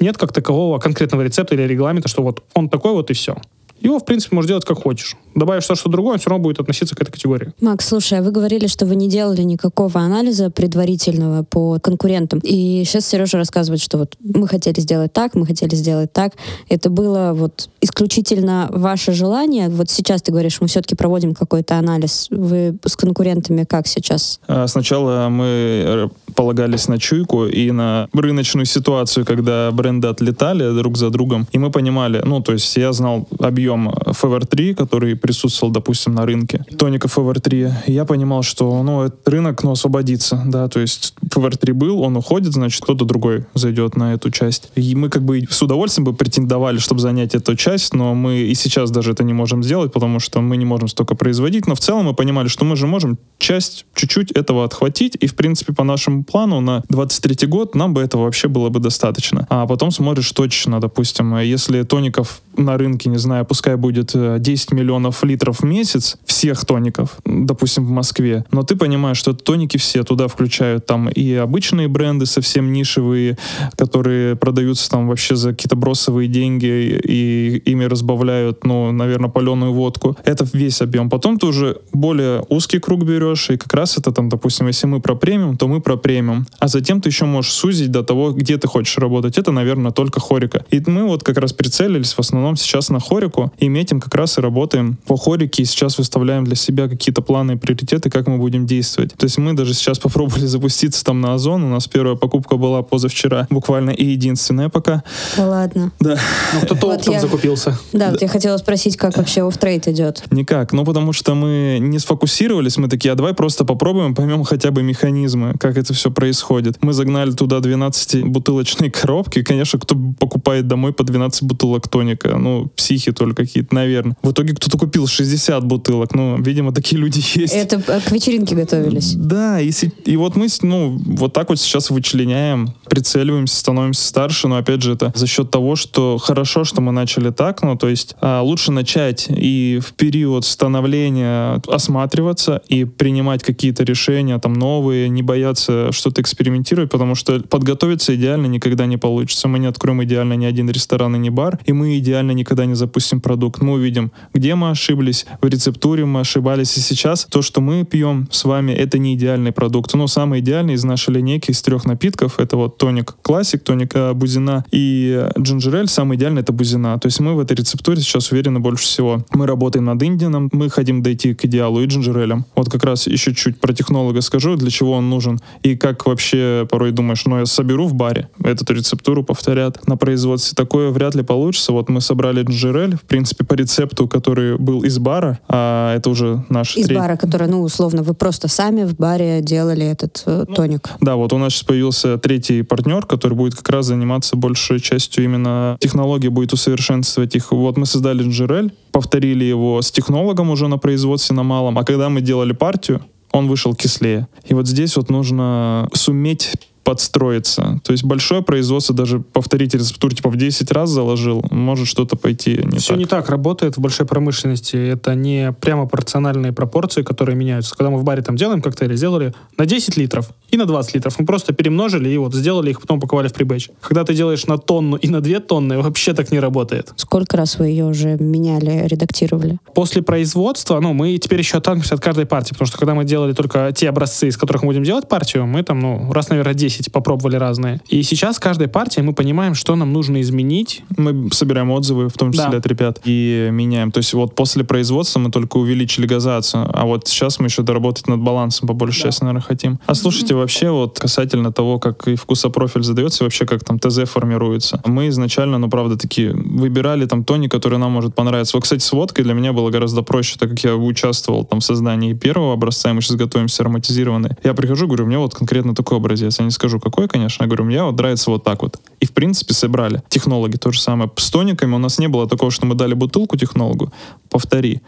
Speaker 3: нет как такового конкретного рецепта или регламента, что вот он такой вот и все. Его, в принципе, можешь делать как хочешь. Добавишь что-то другое, он все равно будет относиться к этой категории.
Speaker 2: Макс, слушай, а вы говорили, что вы не делали никакого анализа предварительного по конкурентам. И сейчас Сережа рассказывает, что вот мы хотели сделать так, мы хотели сделать так. Это было вот исключительно ваше желание. Вот сейчас ты говоришь, мы все-таки проводим какой-то анализ. Вы с конкурентами как сейчас?
Speaker 1: А, Сначала мы э, полагались на чуйку и на рыночную ситуацию, когда бренды отлетали друг за другом, и мы понимали, ну, то есть я знал объем пьем FVR3, который присутствовал, допустим, на рынке, тоника FVR3, я понимал, что, ну, этот рынок, ну, освободится, да, то есть FVR3 был, он уходит, значит, кто-то другой зайдет на эту часть. И мы как бы с удовольствием бы претендовали, чтобы занять эту часть, но мы и сейчас даже это не можем сделать, потому что мы не можем столько производить, но в целом мы понимали, что мы же можем часть чуть-чуть этого отхватить, и, в принципе, по нашему плану на 23 год нам бы этого вообще было бы достаточно. А потом смотришь точно, допустим, если тоников на рынке, не знаю, пускай будет 10 миллионов литров в месяц, всех тоников, допустим, в Москве, но ты понимаешь, что тоники все туда включают там и обычные бренды совсем нишевые, которые продаются там вообще за какие-то бросовые деньги и ими разбавляют, ну, наверное, паленую водку. Это весь объем. Потом ты уже более узкий круг берешь, и как раз это там, допустим, если мы про премиум, то мы про премиум. А затем ты еще можешь сузить до того, где ты хочешь работать. Это, наверное, только хорика. И мы вот как раз прицелились в основном сейчас на хорику, и метим как раз и работаем по хорике, и сейчас выставляем для себя какие-то планы и приоритеты, как мы будем действовать. То есть мы даже сейчас попробовали <laughs> запуститься там на Озон, у нас первая покупка была позавчера, буквально и единственная пока.
Speaker 2: Да ладно.
Speaker 1: Да.
Speaker 3: Ну, кто-то
Speaker 2: Вот
Speaker 3: оптом
Speaker 2: я-
Speaker 3: закупился.
Speaker 2: Да, вот я хотела спросить, как вообще off-trade идет.
Speaker 1: Никак. Ну, потому что мы не сфокусировались, мы такие, а давай просто попробуем, поймем хотя бы механизмы, как это все происходит. Мы загнали туда 12-бутылочные коробки. Конечно, кто покупает домой по 12 бутылок тоника? Ну, психи только какие-то, наверное. В итоге кто-то купил 60 бутылок. Ну, видимо, такие люди <laughs> есть.
Speaker 2: Это э, к вечеринке готовились.
Speaker 1: Да, и, и вот мы, ну, вот так вот сейчас вычленяем, прицеливаемся, становимся старше, но опять же это за счет того, что хорошо, что мы начали так, ну, то есть а, лучше начать и в период становления осматриваться и принимать какие-то решения там новые, не бояться что-то экспериментировать, потому что подготовиться идеально никогда не получится. Мы не откроем идеально ни один ресторан и ни бар, и мы идеально никогда не запустим продукт. Мы увидим, где мы ошиблись, в рецептуре мы ошибались, и сейчас то, что мы пьем с вами, это не идеальный продукт. Но самый идеальный из нашей линейки из трех напитков, это вот тоник классик, тоник э, бузина и джинджерель, самый идеальный это бузина. То есть мы в этой рецептуре сейчас уверены больше всего. Мы работаем над Индианом, мы хотим дойти к идеалу и джинджерелем. Вот как раз еще чуть про технолога скажу, для чего он нужен и как вообще порой думаешь, ну я соберу в баре, эту рецептуру повторят на производстве. Такое вряд ли получится. Вот мы собрали джинджерель, в принципе, по рецепту, который был из бара, а это уже наш
Speaker 2: Из
Speaker 1: третий-
Speaker 2: бара, который, ну, условно, вы просто сами в баре делали этот э, тоник.
Speaker 1: Да, вот у нас сейчас появился третий партнер, который будет как раз заниматься большей частью именно технологии, будет усовершенствовать их. Вот мы создали джерель, повторили его с технологом уже на производстве на малом, а когда мы делали партию, он вышел кислее. И вот здесь вот нужно суметь подстроиться. То есть большое производство, даже повторить рецептуру типа в 10 раз заложил, может что-то пойти не
Speaker 3: Все
Speaker 1: так.
Speaker 3: не так работает в большой промышленности. Это не прямо пропорциональные пропорции, которые меняются. Когда мы в баре там делаем коктейли, сделали на 10 литров и на 20 литров. Мы просто перемножили и вот сделали их, потом упаковали в прибэч. Когда ты делаешь на тонну и на 2 тонны, вообще так не работает.
Speaker 2: Сколько раз вы ее уже меняли, редактировали?
Speaker 3: После производства, ну, мы теперь еще отталкиваемся от каждой партии, потому что когда мы делали только те образцы, из которых мы будем делать партию, мы там, ну, раз, наверное, 10 попробовали разные. И сейчас с каждой партией мы понимаем, что нам нужно изменить.
Speaker 1: Мы собираем отзывы, в том числе
Speaker 3: Да.
Speaker 1: от ребят, и меняем. То есть вот после производства мы только увеличили газацию, а вот сейчас мы еще доработать над балансом по большей части, наверное, хотим. А слушайте, вообще вот касательно того, как и вкусопрофиль задается, и вообще как там ТЗ формируется. Мы изначально, ну правда, такие выбирали там тоник, который нам может понравиться. Вот, кстати, с водкой для меня было гораздо проще, так как я участвовал там в создании первого образца, и мы сейчас готовимся ароматизированный. Я прихожу, говорю, мне вот конкретно такой образец. Не скажу, какой, конечно. Я говорю, мне вот нравится вот так вот. И, в принципе, собрали. Технологи то же самое. С тониками у нас не было такого, что мы дали бутылку технологу, повтори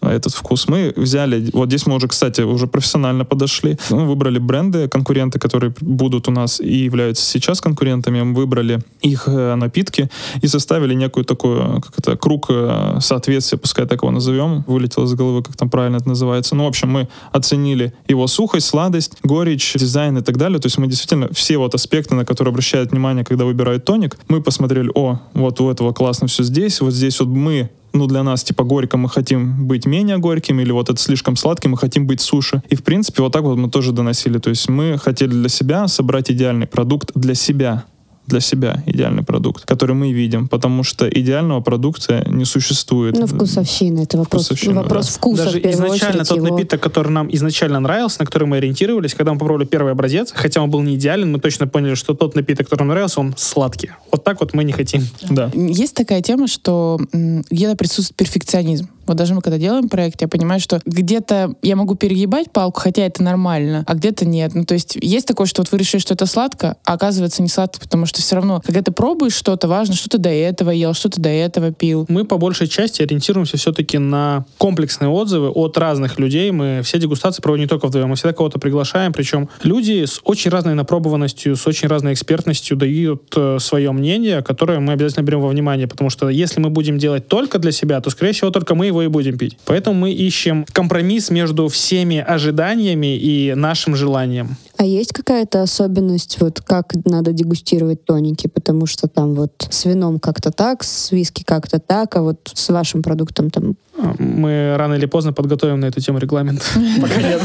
Speaker 1: этот вкус. Мы взяли, вот здесь мы уже, кстати, уже профессионально подошли. Мы выбрали бренды, конкуренты, которые будут у нас и являются сейчас конкурентами. Мы выбрали их э, напитки и составили некую такую, как это, круг э, соответствия, пускай так его назовем. Вылетело из головы, как там правильно это называется. Ну, в общем, мы оценили его сухость, сладость, горечь, дизайн и так далее. То есть мы действительно все вот аспекты, на которые обращают внимание, когда выбирают тоник, мы посмотрели, о, вот у этого классно все здесь, вот здесь вот мы ну, для нас, типа, горько мы хотим быть менее горьким, или вот это слишком сладким, мы хотим быть суши. И, в принципе, вот так вот мы тоже доносили. То есть мы хотели для себя собрать идеальный продукт для себя. Для себя идеальный продукт, который мы видим, потому что идеального продукта не существует.
Speaker 2: Ну, вкусовщина, это вопрос,
Speaker 1: Вкусовщина,
Speaker 2: вопрос
Speaker 1: да.
Speaker 2: вкуса
Speaker 3: Даже
Speaker 2: в первую
Speaker 3: изначально
Speaker 2: очередь.
Speaker 3: тот
Speaker 2: его.
Speaker 3: напиток, который нам изначально нравился, на который мы ориентировались, когда мы попробовали первый образец, хотя он был не идеален, мы точно поняли, что тот напиток, который нам нравился, он сладкий. Вот так вот мы не хотим.
Speaker 1: Да.
Speaker 4: Есть такая тема, что где-то присутствует перфекционизм. Вот даже мы когда делаем проект, я понимаю, что где-то я могу перегибать палку, хотя это нормально, а где-то нет. Ну, то есть есть такое, что вот вы решили, что это сладко, а оказывается не сладко, потому что все равно, когда ты пробуешь что-то, важно, что ты до этого ел, что ты до этого пил.
Speaker 3: Мы по большей части ориентируемся все-таки на комплексные отзывы от разных людей. Мы все дегустации проводим не только вдвоем, мы всегда кого-то приглашаем. Причем люди с очень разной напробованностью, с очень разной экспертностью дают э, свое мнение, которое мы обязательно берем во внимание. Потому что если мы будем делать только для себя, то, скорее всего, только мы его и будем пить. Поэтому мы ищем компромисс между всеми ожиданиями и нашим желанием.
Speaker 2: А есть какая-то особенность, вот как надо дегустировать тоники? Потому что там вот с вином как-то так, с виски как-то так, а вот с вашим продуктом там...
Speaker 3: А, Мы рано или поздно подготовим на эту тему регламент. <laughs> Пока нет.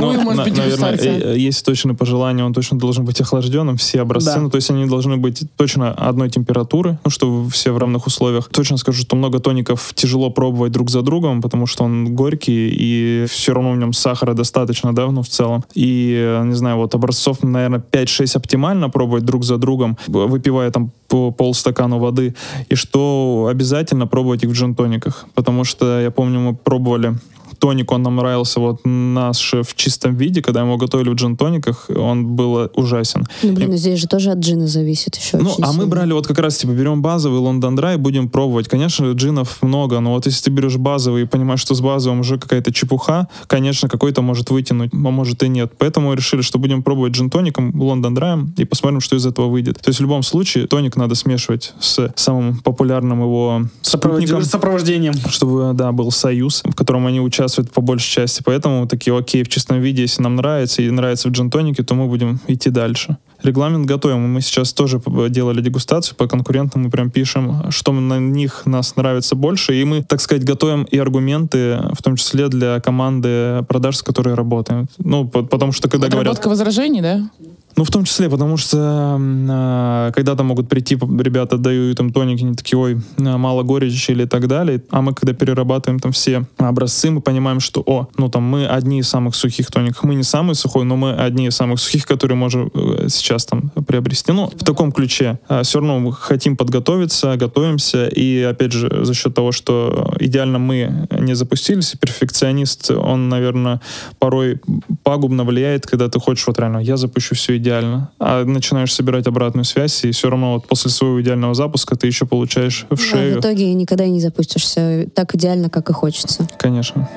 Speaker 4: Ну, может быть,
Speaker 1: наверное, э, э, есть точно пожелание, он точно должен быть охлажденным, все образцы, ну, то есть они должны быть точно одной температуры, ну, что все в равных условиях. Точно скажу, что много тоников тяжело пробовать друг за другом, потому что он горький, и все равно в нем сахара достаточно, да, ну, в целом. И, не знаю, вот образцов, наверное, 5-6 оптимально пробовать друг за другом, выпивая там по полстакана воды, и что обязательно пробовать их в джин-тониках, потому что я помню, мы пробовали тоник, он нам нравился вот наш в чистом виде, когда мы его готовили в джин-тониках, он был ужасен.
Speaker 2: Ну, блин, ну здесь же тоже от джина зависит еще
Speaker 1: Ну,
Speaker 2: очень
Speaker 1: а мы
Speaker 2: сильно.
Speaker 1: брали вот как раз, типа, берем базовый Лондон Драй, будем пробовать. Конечно, джинов много, но вот если ты берешь базовый и понимаешь, что с базовым уже какая-то чепуха, конечно, какой-то может вытянуть, а может и нет. Поэтому мы решили, что будем пробовать джин-тоником, Лондон Драем и посмотрим, что из этого выйдет. То есть в любом случае тоник надо смешивать с самым популярным его спутником
Speaker 3: Сопроводи- Сопровождением.
Speaker 1: чтобы, да, был союз, в котором они участвуют по большей части. Поэтому такие, окей, в чистом виде, если нам нравится и нравится в джин-тонике, то мы будем идти дальше. Регламент готовим. Мы сейчас тоже делали дегустацию по конкурентам, мы прям пишем, что на них нас нравится больше, и мы, так сказать, готовим и аргументы, в том числе для команды продаж, с которой работаем. Ну, по- потому что когда говорят...
Speaker 4: Отработка возражений, да?
Speaker 1: Ну, в том числе, потому что м, а, когда-то могут прийти ребята, дают им тоники, они такие, ой, а, мало горечи или так далее. А мы, когда перерабатываем там все образцы, мы понимаем, что, о, ну там мы одни из самых сухих тоников. Мы не самый сухой, но мы одни из самых сухих, которые можем э, сейчас там приобрести. Ну, в таком ключе. все равно мы хотим подготовиться, готовимся. И, опять же, за счет того, что идеально мы не запустились, перфекционист, он, наверное, порой пагубно влияет, когда ты хочешь вот реально, я запущу все идеально, а начинаешь собирать обратную связь, и все равно вот после своего идеального запуска ты еще получаешь в
Speaker 2: Да,
Speaker 1: шею.
Speaker 2: в итоге никогда и не запустишься так идеально, как и хочется.
Speaker 1: Конечно.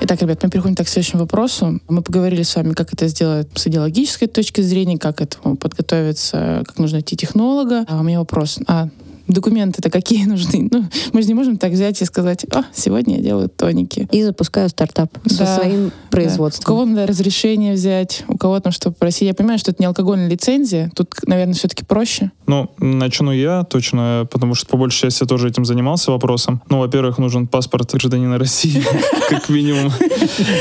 Speaker 4: Итак, ребят, мы переходим так к следующему вопросу. Мы поговорили с вами, как это сделать с идеологической точки зрения, как к этому подготовиться, как нужно найти технолога. А у меня вопрос. А документы-то какие <laughs> нужны? Ну, мы же не можем так взять и сказать, а, сегодня я делаю тоники.
Speaker 2: И запускаю стартап со
Speaker 4: Да,
Speaker 2: своим
Speaker 4: Да. У
Speaker 2: производством.
Speaker 4: кого надо разрешение взять, у кого там что попросить. Я понимаю, что это не алкогольная лицензия. Тут, наверное, все-таки проще.
Speaker 1: Ну, начну я точно, потому что по большей части я тоже этим занимался вопросом. Ну, во-первых, нужен паспорт гражданина России, <laughs> как минимум.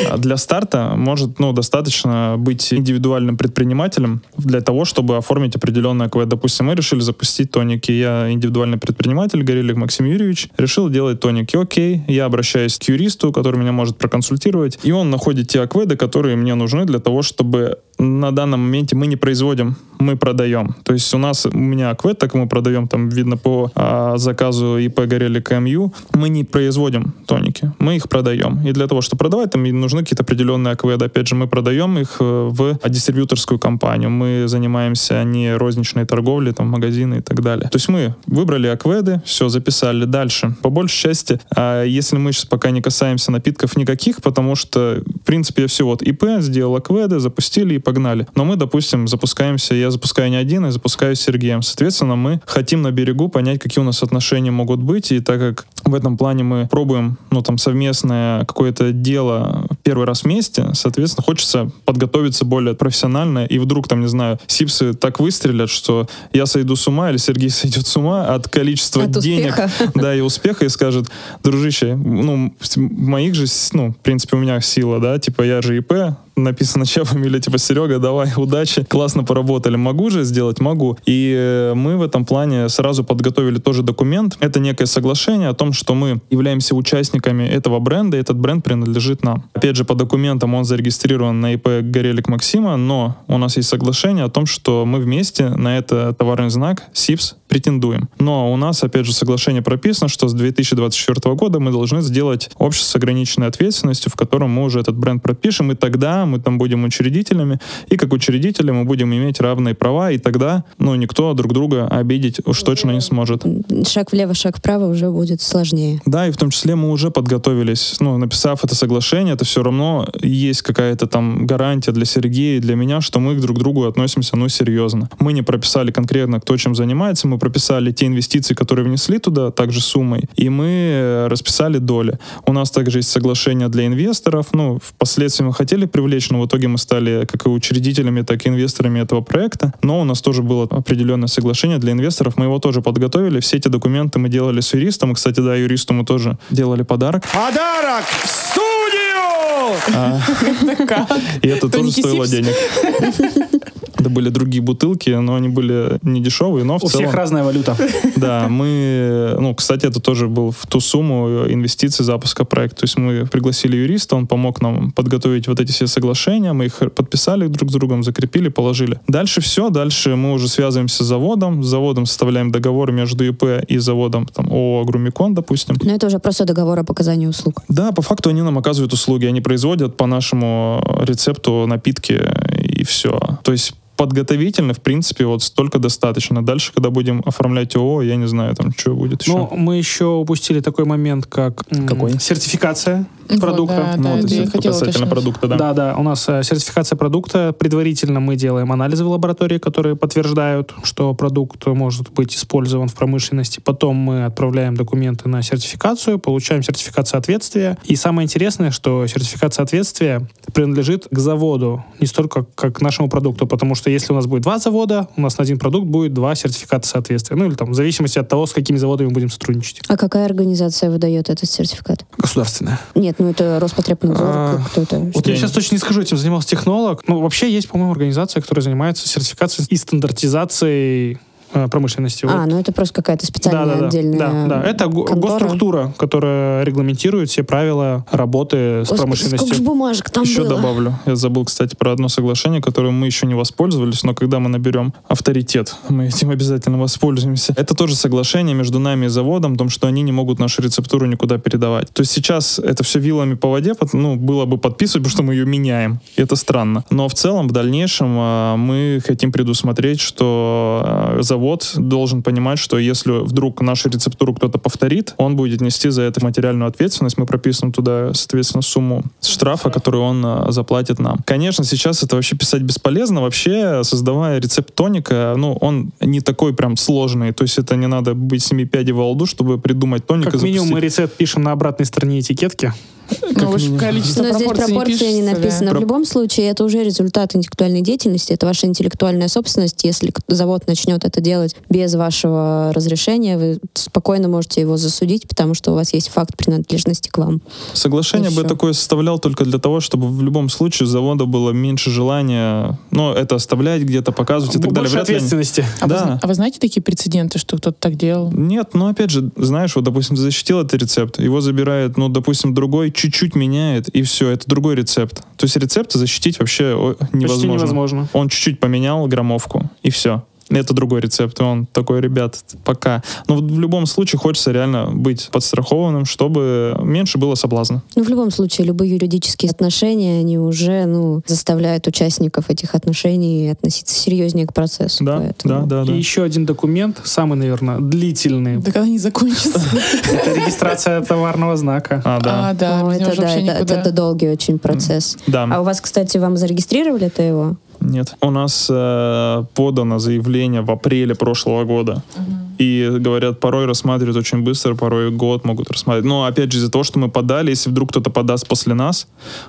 Speaker 1: А Для старта может, ну, достаточно быть индивидуальным предпринимателем для того, чтобы оформить определенное КВ. Допустим, мы решили запустить тоники. Я индивидуальный предприниматель, Горелик Максим Юрьевич, решил делать тоники. Окей, я обращаюсь к юристу, который меня может проконсультировать, и он находит те акведы, которые мне нужны для того, чтобы на данном моменте мы не производим, мы продаем. То есть у нас, у меня аквед, так мы продаем, там видно по а, заказу ИП Горелик МЮ, мы не производим тоники, мы их продаем. И для того, чтобы продавать, там нужны какие-то определенные акведы. Опять же, мы продаем их э, в дистрибьюторскую компанию. Мы занимаемся не розничной торговлей, там, магазины и так далее. То есть мы выбрали акведы, все, записали. Дальше. По большей части, а, если мы сейчас пока не касаемся напитков никаких, потому что, в принципе, я все вот ИП, сделал акведы, запустили погнали. Но мы, допустим, запускаемся, я запускаю не один, я запускаю с Сергеем. Соответственно, мы хотим на берегу понять, какие у нас отношения могут быть, и так как в этом плане мы пробуем, ну, там, совместное какое-то дело первый раз вместе, соответственно, хочется подготовиться более профессионально, и вдруг, там, не знаю, сипсы так выстрелят, что я сойду с ума, или Сергей <laughs> сойдет с ума от количества
Speaker 2: От
Speaker 1: денег,
Speaker 2: успеха. <laughs>
Speaker 1: да, и успеха, и скажет, дружище, ну, моих же, ну, в принципе, у меня сила, да, типа, я же ИП, написано чья фамилия, типа, Серега, давай, удачи, классно поработали, могу же сделать? Могу. И э, мы в этом плане сразу подготовили тоже документ, это некое соглашение о том, что мы являемся участниками этого бренда, и этот бренд принадлежит нам. Опять же, по документам он зарегистрирован на ИП Горелик Максима, но у нас есть соглашение о том, что мы вместе на это товарный знак СИПС претендуем. Но у нас, опять же, соглашение прописано, что с 2024 года мы должны сделать общество с ограниченной ответственностью, в котором мы уже этот бренд пропишем, и тогда мы там будем учредителями, и как учредители мы будем иметь равные права, и тогда, ну, никто друг друга обидеть уж точно не сможет.
Speaker 2: Шаг влево, шаг вправо уже будет сложнее.
Speaker 1: Да, и в том числе мы уже подготовились, ну, написав это соглашение, это все равно есть какая-то там гарантия для Сергея и для меня, что мы друг к другу относимся, ну, серьезно. Мы не прописали конкретно, кто чем занимается, мы прописали те инвестиции, которые внесли туда, также суммой, и мы э, расписали доли. У нас также есть соглашение для инвесторов, ну, впоследствии мы хотели привлечь, но в итоге мы стали как и учредителями, так и инвесторами этого проекта, но у нас тоже было определенное соглашение для инвесторов, мы его тоже подготовили, все эти документы мы делали с юристом, и, кстати, да, юристу мы тоже делали подарок,
Speaker 3: Подарок в студию!
Speaker 1: А, <laughs> и это тоже стоило
Speaker 4: Сипс?
Speaker 1: денег. <laughs> Это были другие бутылки, но они были не дешевые, но в
Speaker 3: У
Speaker 1: целом...
Speaker 3: всех разная валюта. <laughs>
Speaker 1: Да, мы, ну, кстати, это тоже был в ту сумму инвестиций запуска проекта. То есть мы пригласили юриста, он помог нам подготовить вот эти все соглашения, мы их подписали друг с другом, закрепили, положили. Дальше все, дальше мы уже связываемся с заводом, с заводом составляем договор между ИП и заводом, там, ООО «Агрумикон», допустим.
Speaker 2: Но это уже просто договор о показании услуг.
Speaker 1: Да, по факту они нам оказывают услуги, они производят по нашему рецепту напитки и все. То есть подготовительно, в принципе, вот столько достаточно. Дальше, когда будем оформлять ООО, я не знаю, там, что будет еще.
Speaker 3: Ну, мы еще упустили такой момент, как
Speaker 1: Какой?
Speaker 3: сертификация
Speaker 4: Вот,
Speaker 3: продукта.
Speaker 4: да,
Speaker 1: ну,
Speaker 4: да,
Speaker 1: вот
Speaker 4: это
Speaker 1: касательно
Speaker 4: уточнить.
Speaker 1: продукта, да.
Speaker 3: Да, да, у нас э, сертификация продукта. Предварительно мы делаем анализы в лаборатории, которые подтверждают, что продукт может быть использован в промышленности. Потом мы отправляем документы на сертификацию, получаем сертификат соответствия. И самое интересное, что сертификат соответствия принадлежит к заводу, не столько как к нашему продукту, потому что если у нас будет два завода, у нас на один продукт будет два сертификата соответствия. Ну или там в зависимости от того, с какими заводами мы будем сотрудничать.
Speaker 2: А какая организация выдает этот сертификат?
Speaker 3: Государственная.
Speaker 2: Нет, ну это Роспотребнадзор,
Speaker 3: А,
Speaker 2: кто-то.
Speaker 3: Вот я сейчас точно не скажу, этим занимался технолог. Ну, вообще есть, по-моему, организация, которая занимается сертификацией и стандартизацией промышленности.
Speaker 2: А,
Speaker 3: Вот.
Speaker 2: ну это просто какая-то специальная
Speaker 3: да, да, да.
Speaker 2: отдельная
Speaker 3: да, да. Это
Speaker 2: контора.
Speaker 3: госструктура, которая регламентирует все правила работы с
Speaker 2: Господи,
Speaker 3: промышленностью.
Speaker 2: сколько же бумажек там
Speaker 1: еще
Speaker 2: было.
Speaker 1: добавлю. Я забыл, кстати, про одно соглашение, которым мы еще не воспользовались, но когда мы наберем авторитет, мы этим обязательно воспользуемся. Это тоже соглашение между нами и заводом, о том, что они не могут нашу рецептуру никуда передавать. То есть сейчас это все вилами по воде, ну, было бы подписывать, потому что мы ее меняем. Это странно. Но в целом, в дальнейшем, а, мы хотим предусмотреть, что а, завод должен понимать, что если вдруг нашу рецептуру кто-то повторит, он будет нести за это материальную ответственность. Мы прописываем туда, соответственно, сумму штрафа, которую он а, заплатит нам. Конечно, сейчас это вообще писать бесполезно. Вообще, создавая рецепт тоника, ну, он не такой прям сложный. То есть это не надо быть семи пядей во лбу, чтобы придумать тоник
Speaker 3: Как минимум мы
Speaker 1: запустить.
Speaker 3: рецепт пишем на обратной стороне этикетки.
Speaker 4: Ну, уж количество
Speaker 2: Но здесь пропорции не
Speaker 4: пишется, да.
Speaker 2: написано. В любом случае, это уже результат интеллектуальной деятельности, это ваша интеллектуальная собственность. Если завод начнет это делать без вашего разрешения, вы спокойно можете его засудить, потому что у вас есть факт принадлежности к вам.
Speaker 1: Соглашение бы такое составлял только для того, чтобы в любом случае у завода было меньше желания, ну, это оставлять где-то, показывать и так далее.
Speaker 3: Больше
Speaker 1: Вряд ли они-
Speaker 3: ответственности.
Speaker 4: А, вы,
Speaker 1: Да.
Speaker 4: зна- а вы знаете такие прецеденты, что кто-то так делал?
Speaker 1: Нет, ну опять же, знаешь, вот, допустим, защитил этот рецепт, его забирает, ну, допустим, другой, чуть-чуть меняет, и все, это другой рецепт. То есть рецепт защитить вообще невозможно.
Speaker 3: Почти невозможно.
Speaker 1: Он чуть-чуть поменял граммовку, и все. Это другой рецепт, и он такой, ребят, пока. Но в любом случае хочется реально быть подстрахованным, чтобы меньше было соблазна.
Speaker 2: Ну, в любом случае, любые юридические отношения, они уже, ну, заставляют участников этих отношений относиться серьезнее к процессу.
Speaker 1: Да,
Speaker 2: поэтому-
Speaker 1: да, да, да.
Speaker 3: И еще один документ, самый, наверное, длительный.
Speaker 4: Да когда они закончатся? <laughs>
Speaker 3: Это регистрация товарного знака.
Speaker 1: А, да.
Speaker 4: А, да,
Speaker 2: это, да, это долгий очень процесс.
Speaker 1: Да.
Speaker 2: А у вас, кстати, вам зарегистрировали это его?
Speaker 1: Нет. У нас э, подано заявление в апреле прошлого года. И И говорят, порой рассматривают очень быстро, порой год могут рассматривать. Но опять же, из-за того, что мы подали, если вдруг кто-то подаст после нас,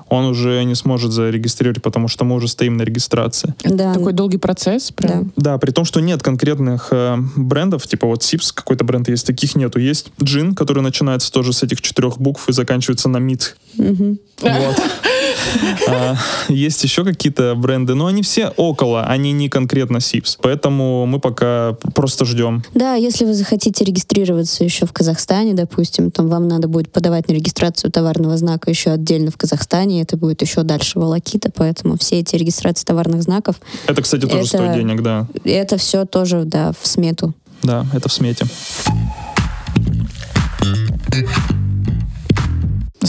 Speaker 1: он уже не сможет зарегистрировать, потому что мы уже стоим на регистрации.
Speaker 2: Да.
Speaker 4: Такой долгий процесс. Прям.
Speaker 1: Да, при том, что нет конкретных э, брендов, типа вот Sips, какой-то бренд есть, таких нету. Есть Джин, который начинается тоже с этих четырех букв и заканчивается на mith.
Speaker 2: Мгм.
Speaker 1: Вот. <laughs> <laughs> А, Есть еще какие-то бренды, но они все около, они не конкретно Sips. Поэтому мы пока просто ждем.
Speaker 2: Да, если вы захотите регистрироваться еще в Казахстане, допустим, там вам надо будет подавать на регистрацию товарного знака еще отдельно в Казахстане, это будет еще дальше волокита, поэтому все эти регистрации товарных знаков,
Speaker 1: Это, кстати, тоже
Speaker 2: Это-
Speaker 1: стоит денег, да.
Speaker 2: это все тоже, да, в смету.
Speaker 1: Да, это в смете.
Speaker 4: На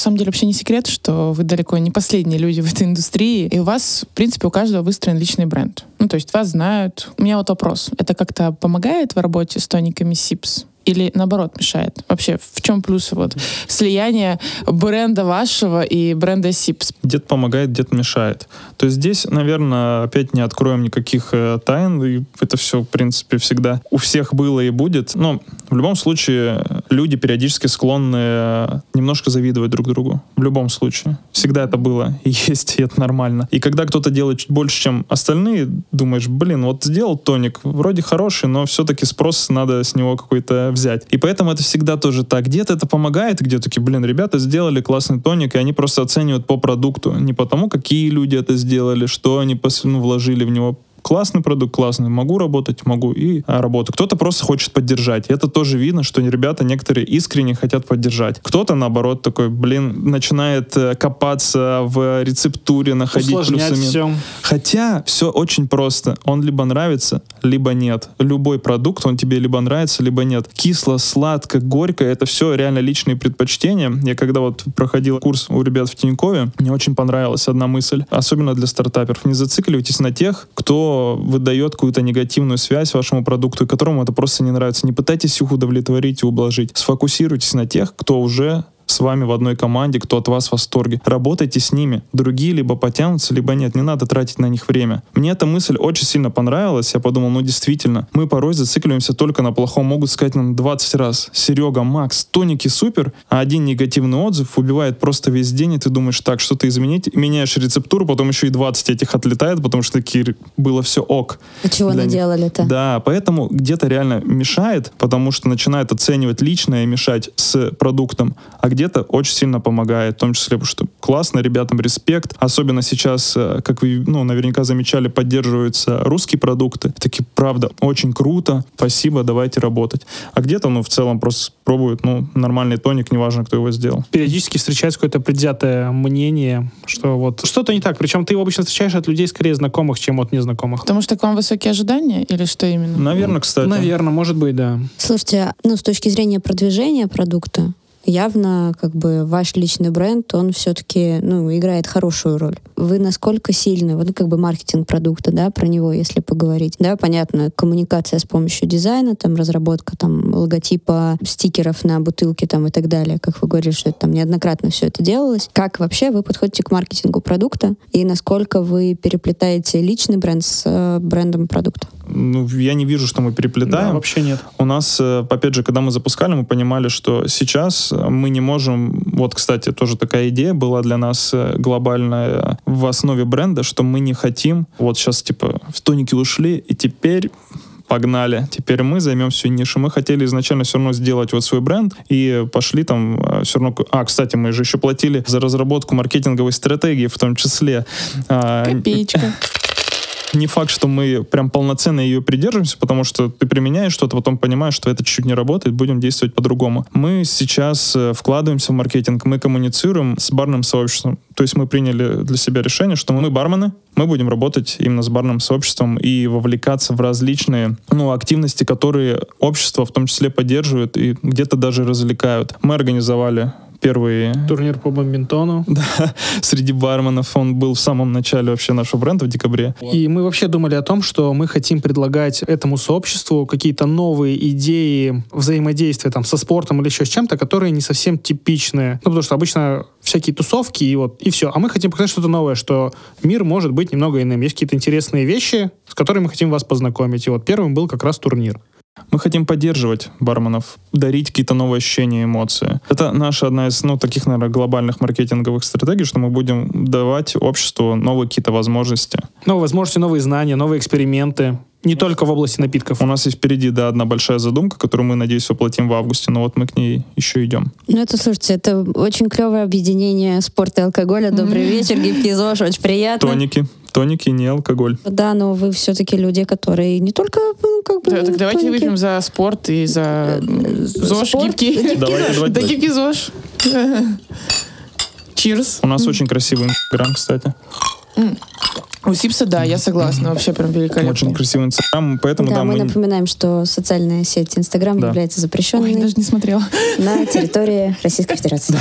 Speaker 4: самом деле вообще не секрет, что вы далеко не последние люди в этой индустрии, и у вас, в принципе, у каждого выстроен личный бренд. Ну, то есть вас знают. У меня вот вопрос. Это как-то помогает в работе с тониками СИПС? Или наоборот мешает? Вообще, в чем плюсы вот слияния бренда вашего и бренда СИПС?
Speaker 1: Дед помогает, дед мешает. То есть здесь, наверное, опять не откроем никаких э, тайн, и это все, в принципе, всегда у всех было и будет. Но в любом случае люди периодически склонны э, немножко завидовать друг другу. В любом случае. Всегда это было и есть, и это нормально. И когда кто-то делает чуть больше, чем остальные, думаешь, блин, вот сделал тоник, вроде хороший, но все-таки спрос надо с него какой-то взять. И поэтому это всегда тоже так. Где-то это помогает, где такие, блин, ребята сделали классный тоник, и они просто оценивают по продукту. Не потому, какие люди это сделали, что они ну, вложили в него классный продукт, классный, могу работать, могу и а, работаю. Кто-то просто хочет поддержать. И это тоже видно, что ребята некоторые искренне хотят поддержать. Кто-то, наоборот, такой, блин, начинает э, копаться в рецептуре, находить
Speaker 3: Усложнять
Speaker 1: плюсы
Speaker 3: все.
Speaker 1: Хотя все очень просто. Он либо нравится, либо нет. Любой продукт, он тебе либо нравится, либо нет. Кисло, сладко, горько, это все реально личные предпочтения. Я когда вот проходил курс у ребят в Тинькове, мне очень понравилась одна мысль, особенно для стартаперов. Не зацикливайтесь на тех, кто выдает какую-то негативную связь вашему продукту, и которому это просто не нравится. Не пытайтесь их удовлетворить и ублажить. Сфокусируйтесь на тех, кто уже с вами в одной команде, кто от вас в восторге. Работайте с ними. Другие либо потянутся, либо нет. Не надо тратить на них время. Мне эта мысль очень сильно понравилась. Я подумал, ну действительно, мы порой зацикливаемся только на плохом. Могут сказать нам 20 раз, Серега, Макс, тоники супер, а один негативный отзыв убивает просто весь день, и ты думаешь, так, что-то изменить, меняешь рецептуру, потом еще и 20 этих отлетает, потому что такие было все ок.
Speaker 2: А чего наделали-то?
Speaker 1: Да, поэтому где-то реально мешает, потому что начинает оценивать личное и мешать с продуктом, а где-то очень сильно помогает, в том числе, потому что классно, ребятам респект. Особенно сейчас, э, как вы, ну, наверняка замечали, поддерживаются русские продукты. Такие, правда, очень круто, спасибо, давайте работать. А где-то, ну, в целом просто пробуют, ну, нормальный тоник, неважно, кто его сделал.
Speaker 3: Периодически встречается какое-то предвзятое мнение, что вот что-то не так. Причем ты его обычно встречаешь от людей скорее знакомых, чем от незнакомых.
Speaker 4: Потому что к вам высокие ожидания или что именно?
Speaker 1: Наверное, кстати.
Speaker 3: Наверное, может быть, да.
Speaker 2: Слушайте, ну, с точки зрения продвижения продукта, явно как бы ваш личный бренд, он все-таки, ну, играет хорошую роль. Вы насколько сильны, вот как бы маркетинг продукта, да, про него, если поговорить. Да, понятно, коммуникация с помощью дизайна, там, разработка там логотипа, стикеров на бутылке там и так далее, как вы говорили, что это там неоднократно все это делалось. Как вообще вы подходите к маркетингу продукта и насколько вы переплетаете личный бренд с э, брендом продукта?
Speaker 1: Ну, я не вижу, что мы
Speaker 3: Да,
Speaker 1: переплетаем.
Speaker 3: вообще нет.
Speaker 1: У нас, э, опять же, когда мы запускали, мы понимали, что сейчас мы не можем... Вот, кстати, тоже такая идея была для нас э, глобальная в основе бренда, что мы не хотим... Вот сейчас, типа, в тоники ушли, и теперь погнали. Теперь мы займем всю нишу. Мы хотели изначально все равно сделать вот свой бренд и пошли там все равно... А, кстати, мы же еще платили за разработку маркетинговой стратегии в том числе. А,
Speaker 4: Копеечка.
Speaker 1: Не факт, что мы прям полноценно ее придерживаемся, потому что ты применяешь что-то, потом понимаешь, что это чуть-чуть не работает, будем действовать по-другому. Мы сейчас э, вкладываемся в маркетинг, мы коммуницируем с барным сообществом. То есть мы приняли для себя решение, что мы бармены, мы будем работать именно с барным сообществом и вовлекаться в различные ну, активности, которые общество в том числе поддерживает и где-то даже развлекают. Мы организовали первый
Speaker 3: Турнир по бадминтону. <laughs>
Speaker 1: среди барменов. Он был в самом начале вообще нашего бренда в декабре.
Speaker 3: И мы вообще думали о том, что мы хотим предлагать этому сообществу какие-то новые идеи взаимодействия там со спортом или еще с чем-то, которые не совсем типичные. Ну, потому что обычно всякие тусовки и вот, и все. А мы хотим показать что-то новое, что мир может быть немного иным. Есть какие-то интересные вещи, с которыми мы хотим вас познакомить. И вот первым был как раз турнир.
Speaker 1: Мы хотим поддерживать барменов, дарить какие-то новые ощущения, эмоции. Это наша одна из, ну, таких, наверное, глобальных маркетинговых стратегий, что мы будем давать обществу новые какие-то возможности.
Speaker 3: Новые возможности, новые знания, новые эксперименты. Не только в области напитков.
Speaker 1: У нас есть впереди, да, одна большая задумка, которую мы, надеюсь, воплотим в августе, но вот мы к ней еще идем.
Speaker 2: Ну, это, слушайте, это очень клевое объединение спорта и алкоголя. Добрый вечер, гибкий ЗОЖ, очень приятно.
Speaker 1: Тоники. Тоники, не алкоголь.
Speaker 2: Да, но вы все-таки люди, которые не только, ну, как бы...
Speaker 4: Да, так давайте
Speaker 2: тоники.
Speaker 4: выпьем за спорт и за ЗОЖ
Speaker 2: спорт,
Speaker 4: гибкий.
Speaker 2: гибкий
Speaker 1: Давайте,
Speaker 2: ЗОЖ.
Speaker 4: Да гибкий ЗОЖ. Чирс.
Speaker 1: У нас очень красивый инстаграм, кстати.
Speaker 4: У Сипса, да, я согласна. Вообще прям
Speaker 1: Очень
Speaker 4: великолепный.
Speaker 1: красивый инстаграм, поэтому,
Speaker 2: Да,
Speaker 1: да,
Speaker 2: мы
Speaker 1: мы...
Speaker 2: напоминаем, что социальная сеть Инстаграм
Speaker 1: Да.
Speaker 2: является
Speaker 4: Ой,
Speaker 2: запрещенной
Speaker 4: даже не смотрела.
Speaker 2: на территории Российской Федерации.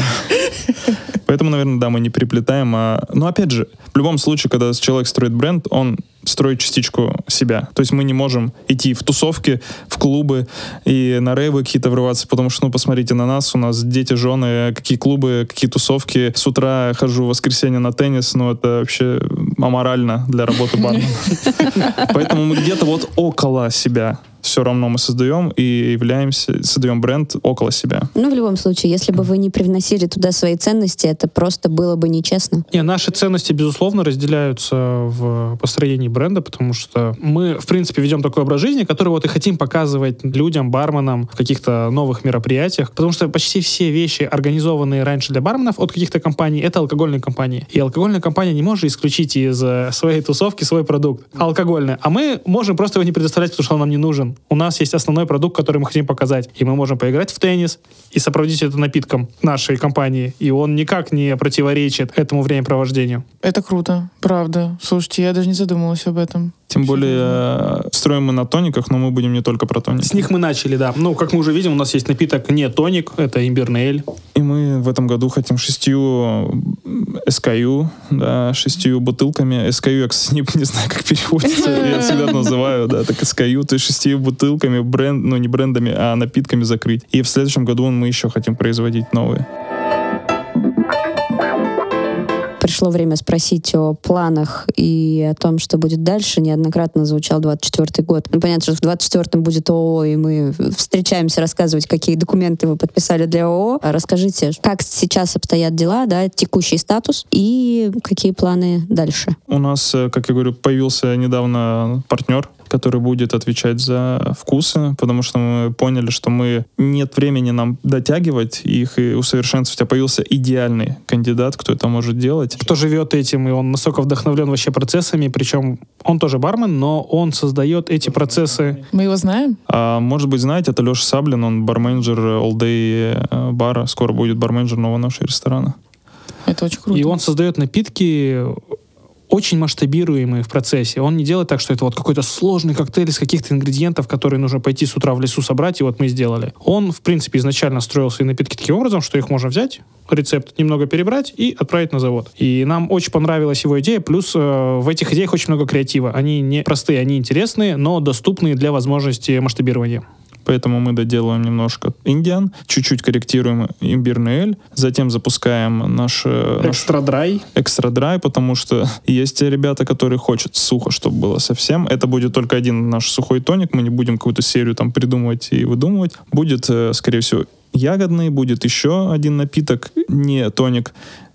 Speaker 1: Поэтому, наверное, да, мы не переплетаем. А... Но опять же, в любом случае, когда человек строит бренд, он строит частичку себя. То есть мы не можем идти в тусовки, в клубы и на рейвы какие-то врываться, потому что, ну, посмотрите на нас, у нас дети, жены, какие клубы, какие тусовки. С утра хожу в воскресенье на теннис, ну, это вообще аморально для работы бармена. <laughs> Поэтому мы где-то вот около себя все равно мы создаем и являемся, создаем бренд около себя.
Speaker 2: Ну, в любом случае, если бы вы не привносили туда свои ценности, это просто было бы нечестно.
Speaker 3: Не, наши ценности, безусловно, разделяются в построении бренда, потому что мы, в принципе, ведем такой образ жизни, который вот и хотим показывать людям, барменам в каких-то новых мероприятиях, потому что почти все вещи, организованные раньше для барменов от каких-то компаний, это алкогольные компании. И алкогольная компания не может исключить из своей тусовки свой продукт алкогольный. А мы можем просто его не предоставлять, потому что он нам не нужен. У нас есть основной продукт, который мы хотим показать. И мы можем поиграть в теннис и сопроводить это напитком нашей компании. И он никак не противоречит этому времяпровождению.
Speaker 4: Это круто, правда. Слушайте, я даже не задумывалась об этом.
Speaker 1: Тем более э, строим мы на тониках, но мы будем не только про тоники.
Speaker 3: С них мы начали, да. Ну, как мы уже видим, у нас есть напиток не тоник, это имбирный эль.
Speaker 1: И мы в этом году хотим шестью SKU, да, шестью бутылками. SKU, я, кстати, не, <laughs> не знаю, как переводится. Я всегда называю, да, так SKU, то есть шестью бутылками, бренд, ну, не брендами, а напитками закрыть. И в следующем году мы еще хотим производить новые.
Speaker 2: Пришло время спросить о планах и о том, что будет дальше. Неоднократно звучал 24 год. Ну, понятно, что в 24-м будет ООО, и мы встречаемся рассказывать, какие документы вы подписали для ООО. Расскажите, как сейчас обстоят дела, да, текущий статус и какие планы дальше?
Speaker 1: У нас, э, как я говорю, появился недавно партнер, который будет отвечать за вкусы, потому что мы поняли, что мы нет времени нам дотягивать их и усовершенствовать, а появился идеальный кандидат, кто это может делать.
Speaker 3: Кто живет этим, и он настолько вдохновлен вообще процессами, причем он тоже бармен, но он создает эти процессы.
Speaker 4: Мы его знаем?
Speaker 1: А, может быть, знаете, это Леша Саблин, он барменджер All Day э, бара, скоро будет барменджер нового нашего ресторана.
Speaker 4: Это очень круто.
Speaker 3: И он создает напитки очень масштабируемые в процессе. Он не делает так, что это вот какой-то сложный коктейль из каких-то ингредиентов, которые нужно пойти с утра в лесу собрать, и вот мы сделали. Он, в принципе, изначально строил свои напитки таким образом, что их можно взять, рецепт немного перебрать и отправить на завод. И нам очень понравилась его идея, плюс э, в этих идеях очень много креатива. Они не простые, они интересные, но доступные для возможности масштабирования.
Speaker 1: Поэтому мы доделываем немножко indian, чуть-чуть корректируем имбирный эль, затем запускаем наш, э,
Speaker 3: Extra dry.
Speaker 1: Extra dry, потому что <laughs> есть ребята, которые хотят сухо, чтобы было совсем. Это будет только один наш сухой тоник, мы не будем какую-то серию там придумывать и выдумывать. Будет, э, скорее всего, ягодный, будет еще один напиток, не тоник.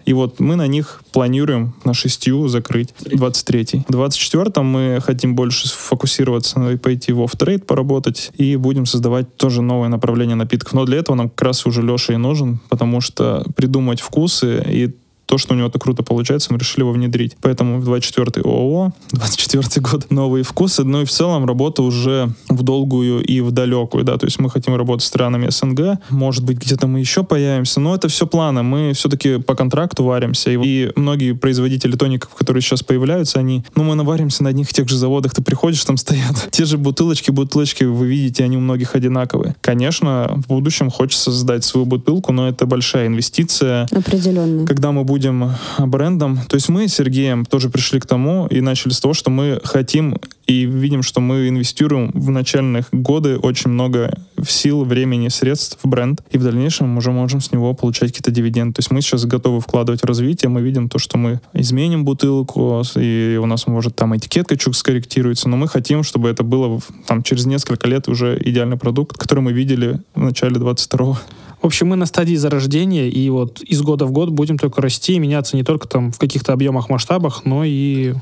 Speaker 1: И вот мы на них планируем на шестью закрыть 23-й. В 24-м мы хотим больше сфокусироваться и пойти в off-trade поработать и будем создавать тоже новое направление напитков. Но для этого нам как раз уже Леша и нужен, потому что придумать вкусы и то, что у него так круто получается, мы решили его внедрить. Поэтому в 24-й ООО, <laughs> 24-й год, новые вкусы. Ну и в целом работа уже в долгую и в далекую, да, то есть мы хотим работать с странами СНГ, может быть, где-то мы еще появимся, но это все планы, мы все-таки по контракту варимся, и, и многие производители тоников, которые сейчас появляются, они, ну мы наваримся на одних и тех же заводах, ты приходишь, там стоят <laughs> те же бутылочки, бутылочки, вы видите, они у многих одинаковые. Конечно, в будущем хочется создать свою бутылку, но это большая инвестиция,
Speaker 2: Определенно.
Speaker 1: когда мы будем будем брендом. То есть мы с Сергеем тоже пришли к тому и начали с того, что мы хотим и видим, что мы инвестируем в начальных годы очень много сил, времени, средств в бренд, и в дальнейшем уже можем с него получать какие-то дивиденды. То есть мы сейчас готовы вкладывать в развитие, мы видим то, что мы изменим бутылку, и у нас может там этикетка чуть скорректируется, но мы хотим, чтобы это было там через несколько лет уже идеальный продукт, который мы видели в начале 22-го.
Speaker 3: В общем, мы на стадии зарождения, и вот из года в год будем только расти и меняться не только там в каких-то объемах, масштабах, но и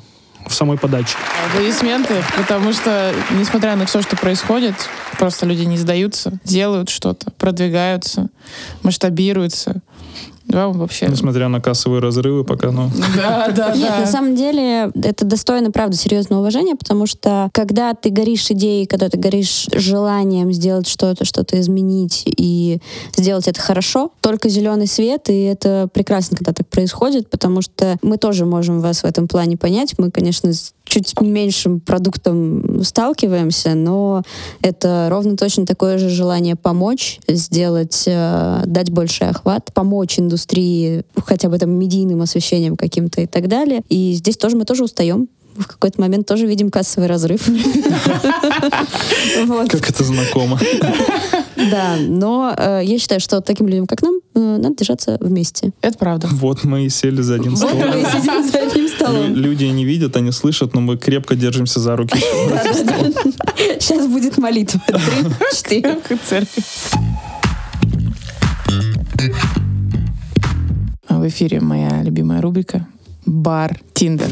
Speaker 3: в самой подаче.
Speaker 4: Аплодисменты, потому что, несмотря на все, что происходит, просто люди не сдаются, делают что-то, продвигаются, масштабируются. Да, вообще.
Speaker 1: Несмотря на кассовые разрывы, пока, ну... <laughs>
Speaker 4: Да, да,
Speaker 2: Нет,
Speaker 4: да.
Speaker 2: на самом деле это достойно, правда, серьезного уважения, потому что когда ты горишь идеей, когда ты горишь желанием сделать что-то, что-то изменить и сделать это хорошо, только зеленый свет, и это прекрасно, когда так происходит, потому что мы тоже можем вас в этом плане понять. Мы, конечно, с чуть меньшим продуктом сталкиваемся, но это ровно точно такое же желание помочь, сделать, э, дать больший охват, помочь индустрии хотя бы там медийным освещением каким-то и так далее. И здесь тоже мы тоже устаем. В какой-то момент тоже видим кассовый разрыв. <laughs>
Speaker 1: Как это знакомо. <laughs>
Speaker 2: Да, но э, я считаю, что таким людям, как нам, э, надо держаться вместе.
Speaker 4: Это правда.
Speaker 1: Вот мы и сели за один стол.
Speaker 2: Вот мы и сидим за <laughs> одним
Speaker 1: Лю-
Speaker 2: столом.
Speaker 1: Люди не видят, они слышат, но мы крепко держимся за руки.
Speaker 2: Сейчас будет молитва. Три, четыре.
Speaker 4: Церковь. В эфире моя любимая рубрика «Бар Тиндер».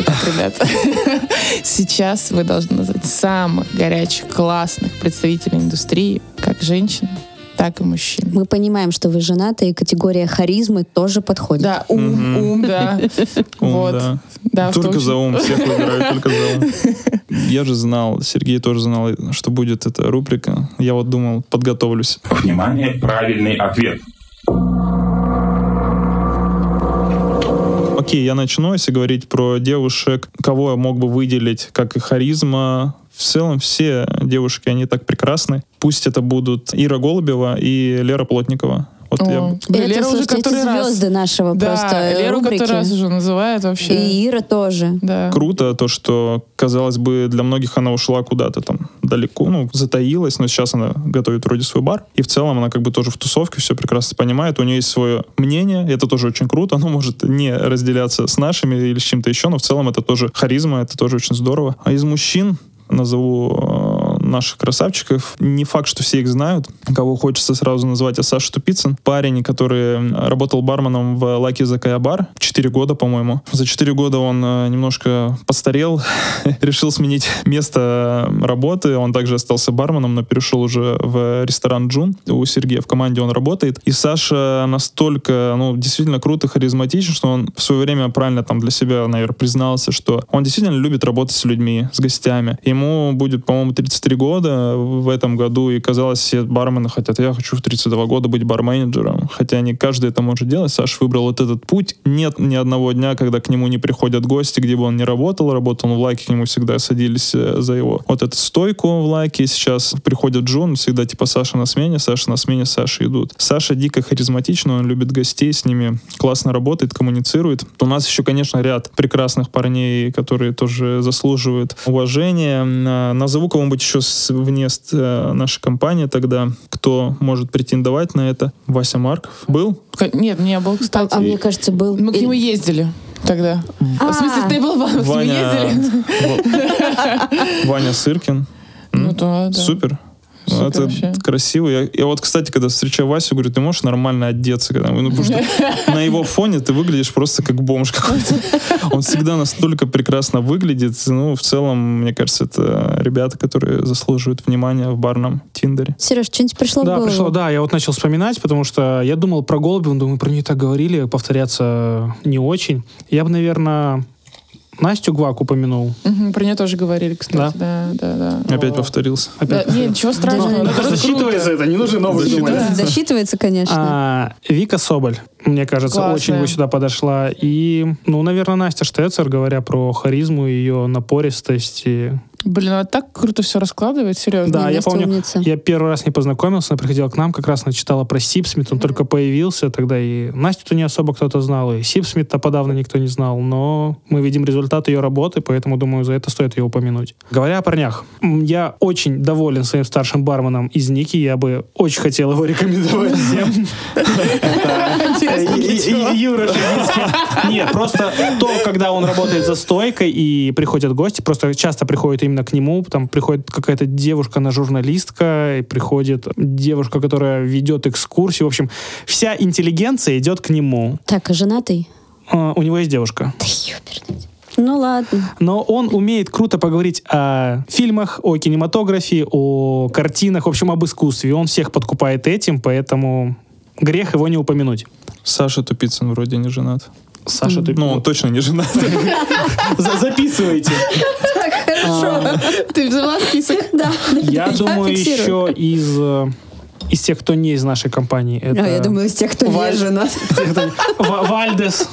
Speaker 4: Итак, ребята, <laughs> сейчас вы должны назвать самых горячих, классных представителей индустрии, как женщин, так и мужчин.
Speaker 2: Мы понимаем, что вы женаты, и категория харизмы тоже подходит.
Speaker 4: Да, ум, ум, да.
Speaker 1: Ум,
Speaker 4: Вот.
Speaker 1: да. Только за ум, всех выбираю только за ум. <laughs> Я же знал, Сергей тоже знал, что будет эта рубрика. Я вот думал, подготовлюсь.
Speaker 6: Внимание, правильный ответ.
Speaker 1: Окей, я начну, если говорить про девушек, кого я мог бы выделить, как и харизма. В целом все девушки, они так прекрасны. Пусть это будут Ира Голубева и Лера Плотникова. Вот я
Speaker 4: О, блин,
Speaker 2: Это,
Speaker 4: Лера уже
Speaker 2: слушайте,
Speaker 4: который
Speaker 2: это
Speaker 4: раз.
Speaker 2: звезды нашего
Speaker 4: Да,
Speaker 2: просто
Speaker 4: Леру
Speaker 2: рубрики.
Speaker 4: который раз уже называют вообще.
Speaker 2: И Ира тоже.
Speaker 4: Да.
Speaker 1: Круто то, что, казалось бы, для многих она ушла куда-то там далеко, ну, затаилась, но сейчас она готовит вроде свой бар. И в целом она как бы тоже в тусовке все прекрасно понимает. У нее есть свое мнение, это тоже очень круто. Оно может не разделяться с нашими или с чем-то еще, но в целом это тоже харизма, это тоже очень здорово. А из мужчин назову э, наших красавчиков. Не факт, что все их знают. Кого хочется сразу назвать, а Саша Тупицын. Парень, который работал барменом в Lucky Закая бар. Четыре года, по-моему. За четыре года он э, немножко постарел, <laughs> решил сменить место работы. Он также остался барменом, но перешел уже в ресторан Джун. У Сергея в команде он работает. И Саша настолько, ну, действительно круто, харизматичен, что он в свое время правильно там для себя, наверное, признался, что он действительно любит работать с людьми, с гостями. Ему будет, по-моему, 33 года в этом году, и казалось, все бармены хотят, я хочу в 32 года быть барменеджером. Хотя не каждый это может делать. Саша выбрал вот этот путь. Нет ни одного дня, когда к нему не приходят гости, где бы он ни работал. Работал он в лайке, к нему всегда садились э, за его вот эту стойку в лайке. Сейчас приходит Джон, всегда типа Саша на смене, Саша на смене, Саша идут. Саша дико харизматичный, он любит гостей, с ними классно работает, коммуницирует. У нас еще, конечно, ряд прекрасных парней, которые тоже заслуживают уважения. А, Назову кого-нибудь еще с- вне с- э, нашей компании тогда, кто может претендовать на это. Вася Марков был?
Speaker 4: Нет, не был, кстати.
Speaker 2: А мне кажется, был...
Speaker 4: Мы к нему ездили тогда.
Speaker 2: А.
Speaker 4: В смысле, ты был в к нему ездили? <laughs>
Speaker 1: Ваня Сыркин.
Speaker 4: Ну да, да.
Speaker 1: Супер.
Speaker 4: Супер
Speaker 1: это
Speaker 4: вообще.
Speaker 1: красиво. Я, я вот, кстати, когда встречаю Васю, говорю, ты можешь нормально одеться? Когда, ну, потому что <laughs> на его фоне ты выглядишь просто как бомж какой-то. <laughs> Он всегда настолько прекрасно выглядит. Ну, в целом, мне кажется, это ребята, которые заслуживают внимания в барном Тиндере.
Speaker 2: Сереж, что-нибудь пришло в
Speaker 3: Да,
Speaker 2: голову?
Speaker 3: пришло, да, я вот начал вспоминать, потому что я думал про Голубеву, думаю, про нее так говорили, повторяться не очень. Я бы, наверное, Настю Гвак упомянул.
Speaker 4: Мгм, Про нее тоже говорили, кстати. Да, да, да.
Speaker 1: Опять повторился.
Speaker 4: Да, нет, ничего страшного.
Speaker 2: Да,
Speaker 4: тоже круто.
Speaker 3: засчитывается это, не нужно новый думать.
Speaker 2: Да, засчитывается, конечно.
Speaker 3: А, Вика Соболь, мне кажется,
Speaker 4: Классная.
Speaker 3: очень бы сюда подошла. И, ну, наверное, Настя Штецер, говоря про харизму, ее напористость. И...
Speaker 4: Блин, а так круто все раскладывает, серьезно.
Speaker 3: Да, я помню,
Speaker 2: умница.
Speaker 3: я первый раз не познакомился, она приходила к нам, как раз она читала про Сипсмит, он только появился, тогда и Настю-то не особо кто-то знал, и Сипсмит-то подавно никто не знал, но мы видим результат ее работы, поэтому, думаю, за это стоит ее упомянуть. Говоря о парнях, я очень доволен своим старшим барменом из Ники, я бы очень хотел его рекомендовать всем. И- Юра. Нет, просто то, когда он работает за стойкой и приходят гости, просто часто приходят именно к нему, там приходит какая-то девушка, на журналистка, и приходит девушка, которая ведет экскурсию. В общем, вся интеллигенция идет к нему.
Speaker 2: Так, а женатый?
Speaker 3: А, У него есть девушка.
Speaker 2: Да ёперный. Ну ладно.
Speaker 3: Но он умеет круто поговорить о фильмах, о кинематографии, о картинах, в общем, об искусстве. Он всех подкупает этим, поэтому грех его не упомянуть.
Speaker 1: Саша Тупицын вроде не женат.
Speaker 3: Саша, ты
Speaker 1: Ну, он точно не женат. <laughs>
Speaker 3: За- записывайте.
Speaker 2: Хорошо.
Speaker 4: Ты взяла список? <laughs>
Speaker 2: Да.
Speaker 3: Я думаю, еще из, э, из тех, кто не из нашей компании. Это
Speaker 2: А, я думаю, из тех, кто
Speaker 3: Валь- <laughs>
Speaker 2: не женат.
Speaker 3: Вальдес.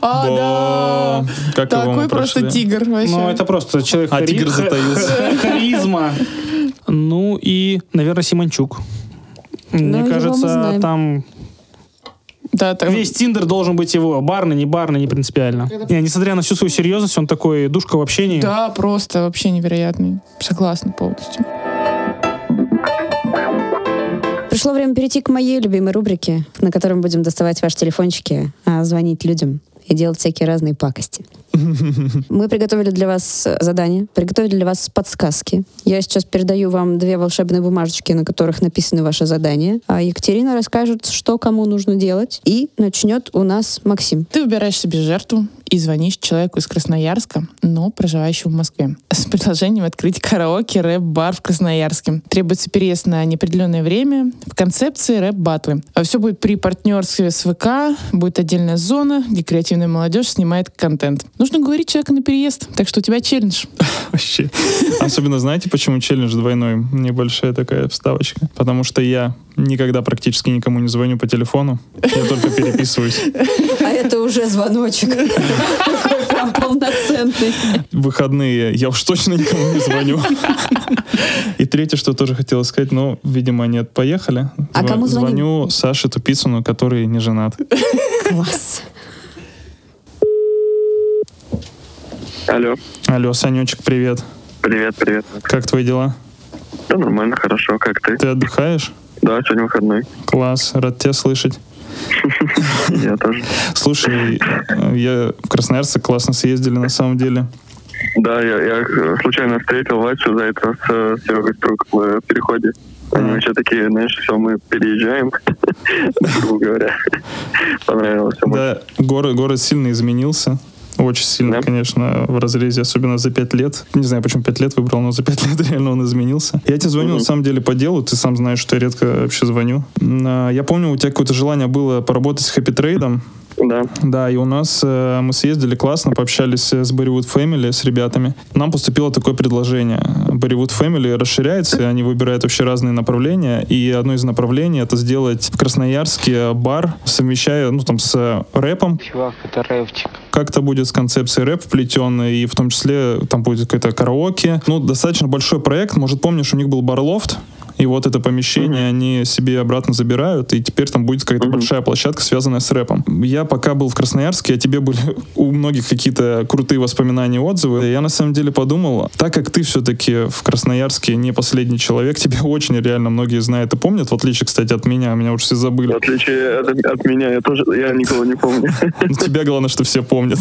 Speaker 4: А, да. Такой просто тигр вообще.
Speaker 3: Ну, это просто человек
Speaker 1: А тигр затаился.
Speaker 3: ха- Харизма. Ну и, наверное, Симончук. Мне кажется, там
Speaker 4: Да, так-
Speaker 3: весь Тиндер должен быть его. Барный, не барный, не принципиально. Не, несмотря на всю свою серьезность, он такой душка в общении.
Speaker 4: Да, просто вообще невероятный. Согласна полностью.
Speaker 2: Пришло время перейти к моей любимой рубрике, на которой мы будем доставать ваши телефончики, а, звонить людям и делать всякие разные пакости. <laughs> Мы приготовили для вас задание, приготовили для вас подсказки. Я сейчас передаю вам две волшебные бумажечки, на которых написаны ваши задания. А Екатерина расскажет, что кому нужно делать. И начнет у нас Максим.
Speaker 4: Ты выбираешь себе жертву и звонишь человеку из Красноярска, но проживающему в Москве, <laughs> с предложением открыть караоке рэп-бар в Красноярске. Требуется переезд на неопределенное время в концепции рэп-батлы. Все будет при партнерстве с ВК, будет отдельная зона, где креативная молодежь снимает контент. Нужно говорить человека на переезд, так что у тебя челлендж. <laughs>
Speaker 1: Вообще. Особенно знаете, почему челлендж двойной? Небольшая такая вставочка. Потому что я никогда практически никому не звоню по телефону. Я только переписываюсь.
Speaker 2: А это уже звоночек. Такой прям полноценный.
Speaker 1: В выходные я уж точно никому не звоню. И третье, что тоже хотела сказать, но, видимо, нет, поехали.
Speaker 2: А кому звоним?
Speaker 1: Звоню Саше Тупицыну, который не женат.
Speaker 2: Класс.
Speaker 7: Алло,
Speaker 1: Алло, Санечек, привет.
Speaker 7: привет, привет.
Speaker 1: Как твои дела?
Speaker 7: Да нормально, хорошо, как ты?
Speaker 1: Ты отдыхаешь?
Speaker 7: Да, сегодня выходной.
Speaker 1: Класс, рад тебя слышать. <laughs>
Speaker 7: Я тоже.
Speaker 1: Слушай, я в Красноярск классно съездили на самом деле.
Speaker 7: Да, я, я э, случайно встретил Васю за это с э, Серегой Струк в э, переходе. Они вообще такие, знаешь, все, мы переезжаем, <laughs> грубо говоря. <laughs> Понравилось.
Speaker 1: Да, город, город сильно изменился. Очень сильно,
Speaker 7: Да.
Speaker 1: конечно, в разрезе, особенно за пять лет. Не знаю, почему пять лет выбрал, но за пять <laughs> лет реально он изменился. Я тебе звоню,
Speaker 7: Мгм.
Speaker 1: на самом деле, по делу. Ты сам знаешь, что я редко вообще звоню. А, Я помню, у тебя какое-то желание было поработать с хэппи трейдом.
Speaker 7: Да,
Speaker 1: Да, и у нас э, мы съездили классно, пообщались с Bollywood Family, с ребятами. Нам поступило такое предложение. Bollywood Family расширяется, и они выбирают вообще разные направления. И одно из направлений это сделать в Красноярске бар, совмещая, ну, там, с рэпом.
Speaker 8: Чувак, это рэпчик.
Speaker 1: Как-то будет с концепцией рэп вплетенной, и в том числе там будет какое-то караоке. Ну, достаточно большой проект. Может, помнишь, у них был барлофт, и вот это помещение они себе обратно забирают, и теперь там будет какая-то большая площадка, связанная с рэпом. Я пока был в Красноярске, а тебе были <laughs> у многих какие-то крутые воспоминания, отзывы. Я на самом деле подумал, так как ты все-таки в Красноярске не последний человек, <laughs> тебя очень реально многие знают и помнят, в отличие, кстати, от меня, меня уже все
Speaker 7: в
Speaker 1: забыли.
Speaker 7: отличие от, от меня, я тоже, я никого не помню. <laughs>
Speaker 1: Ну, Тебя главное, что все помнят.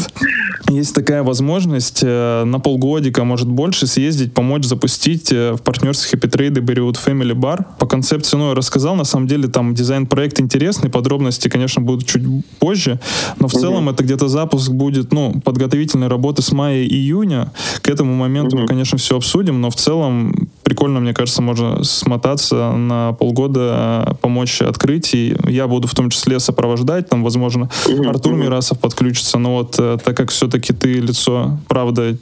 Speaker 1: Есть такая возможность э, на полгодика, может больше, съездить, помочь запустить э, в партнерстве Happy Trade и Family Bar. По концепции, ну, я рассказал, на самом деле там дизайн-проект интересный, подробности, конечно, будут чуть позже, но в
Speaker 7: Мгм.
Speaker 1: целом это где-то запуск будет, ну, подготовительной работы с мая-июня. К этому моменту мы,
Speaker 7: Мгм.
Speaker 1: конечно, все обсудим, но в целом прикольно, мне кажется, можно смотаться на полгода, э, помочь открыть, и я буду в том числе сопровождать, там, возможно, Артур. Мирасов подключится, но вот э, так как все-таки ты лицо, правда,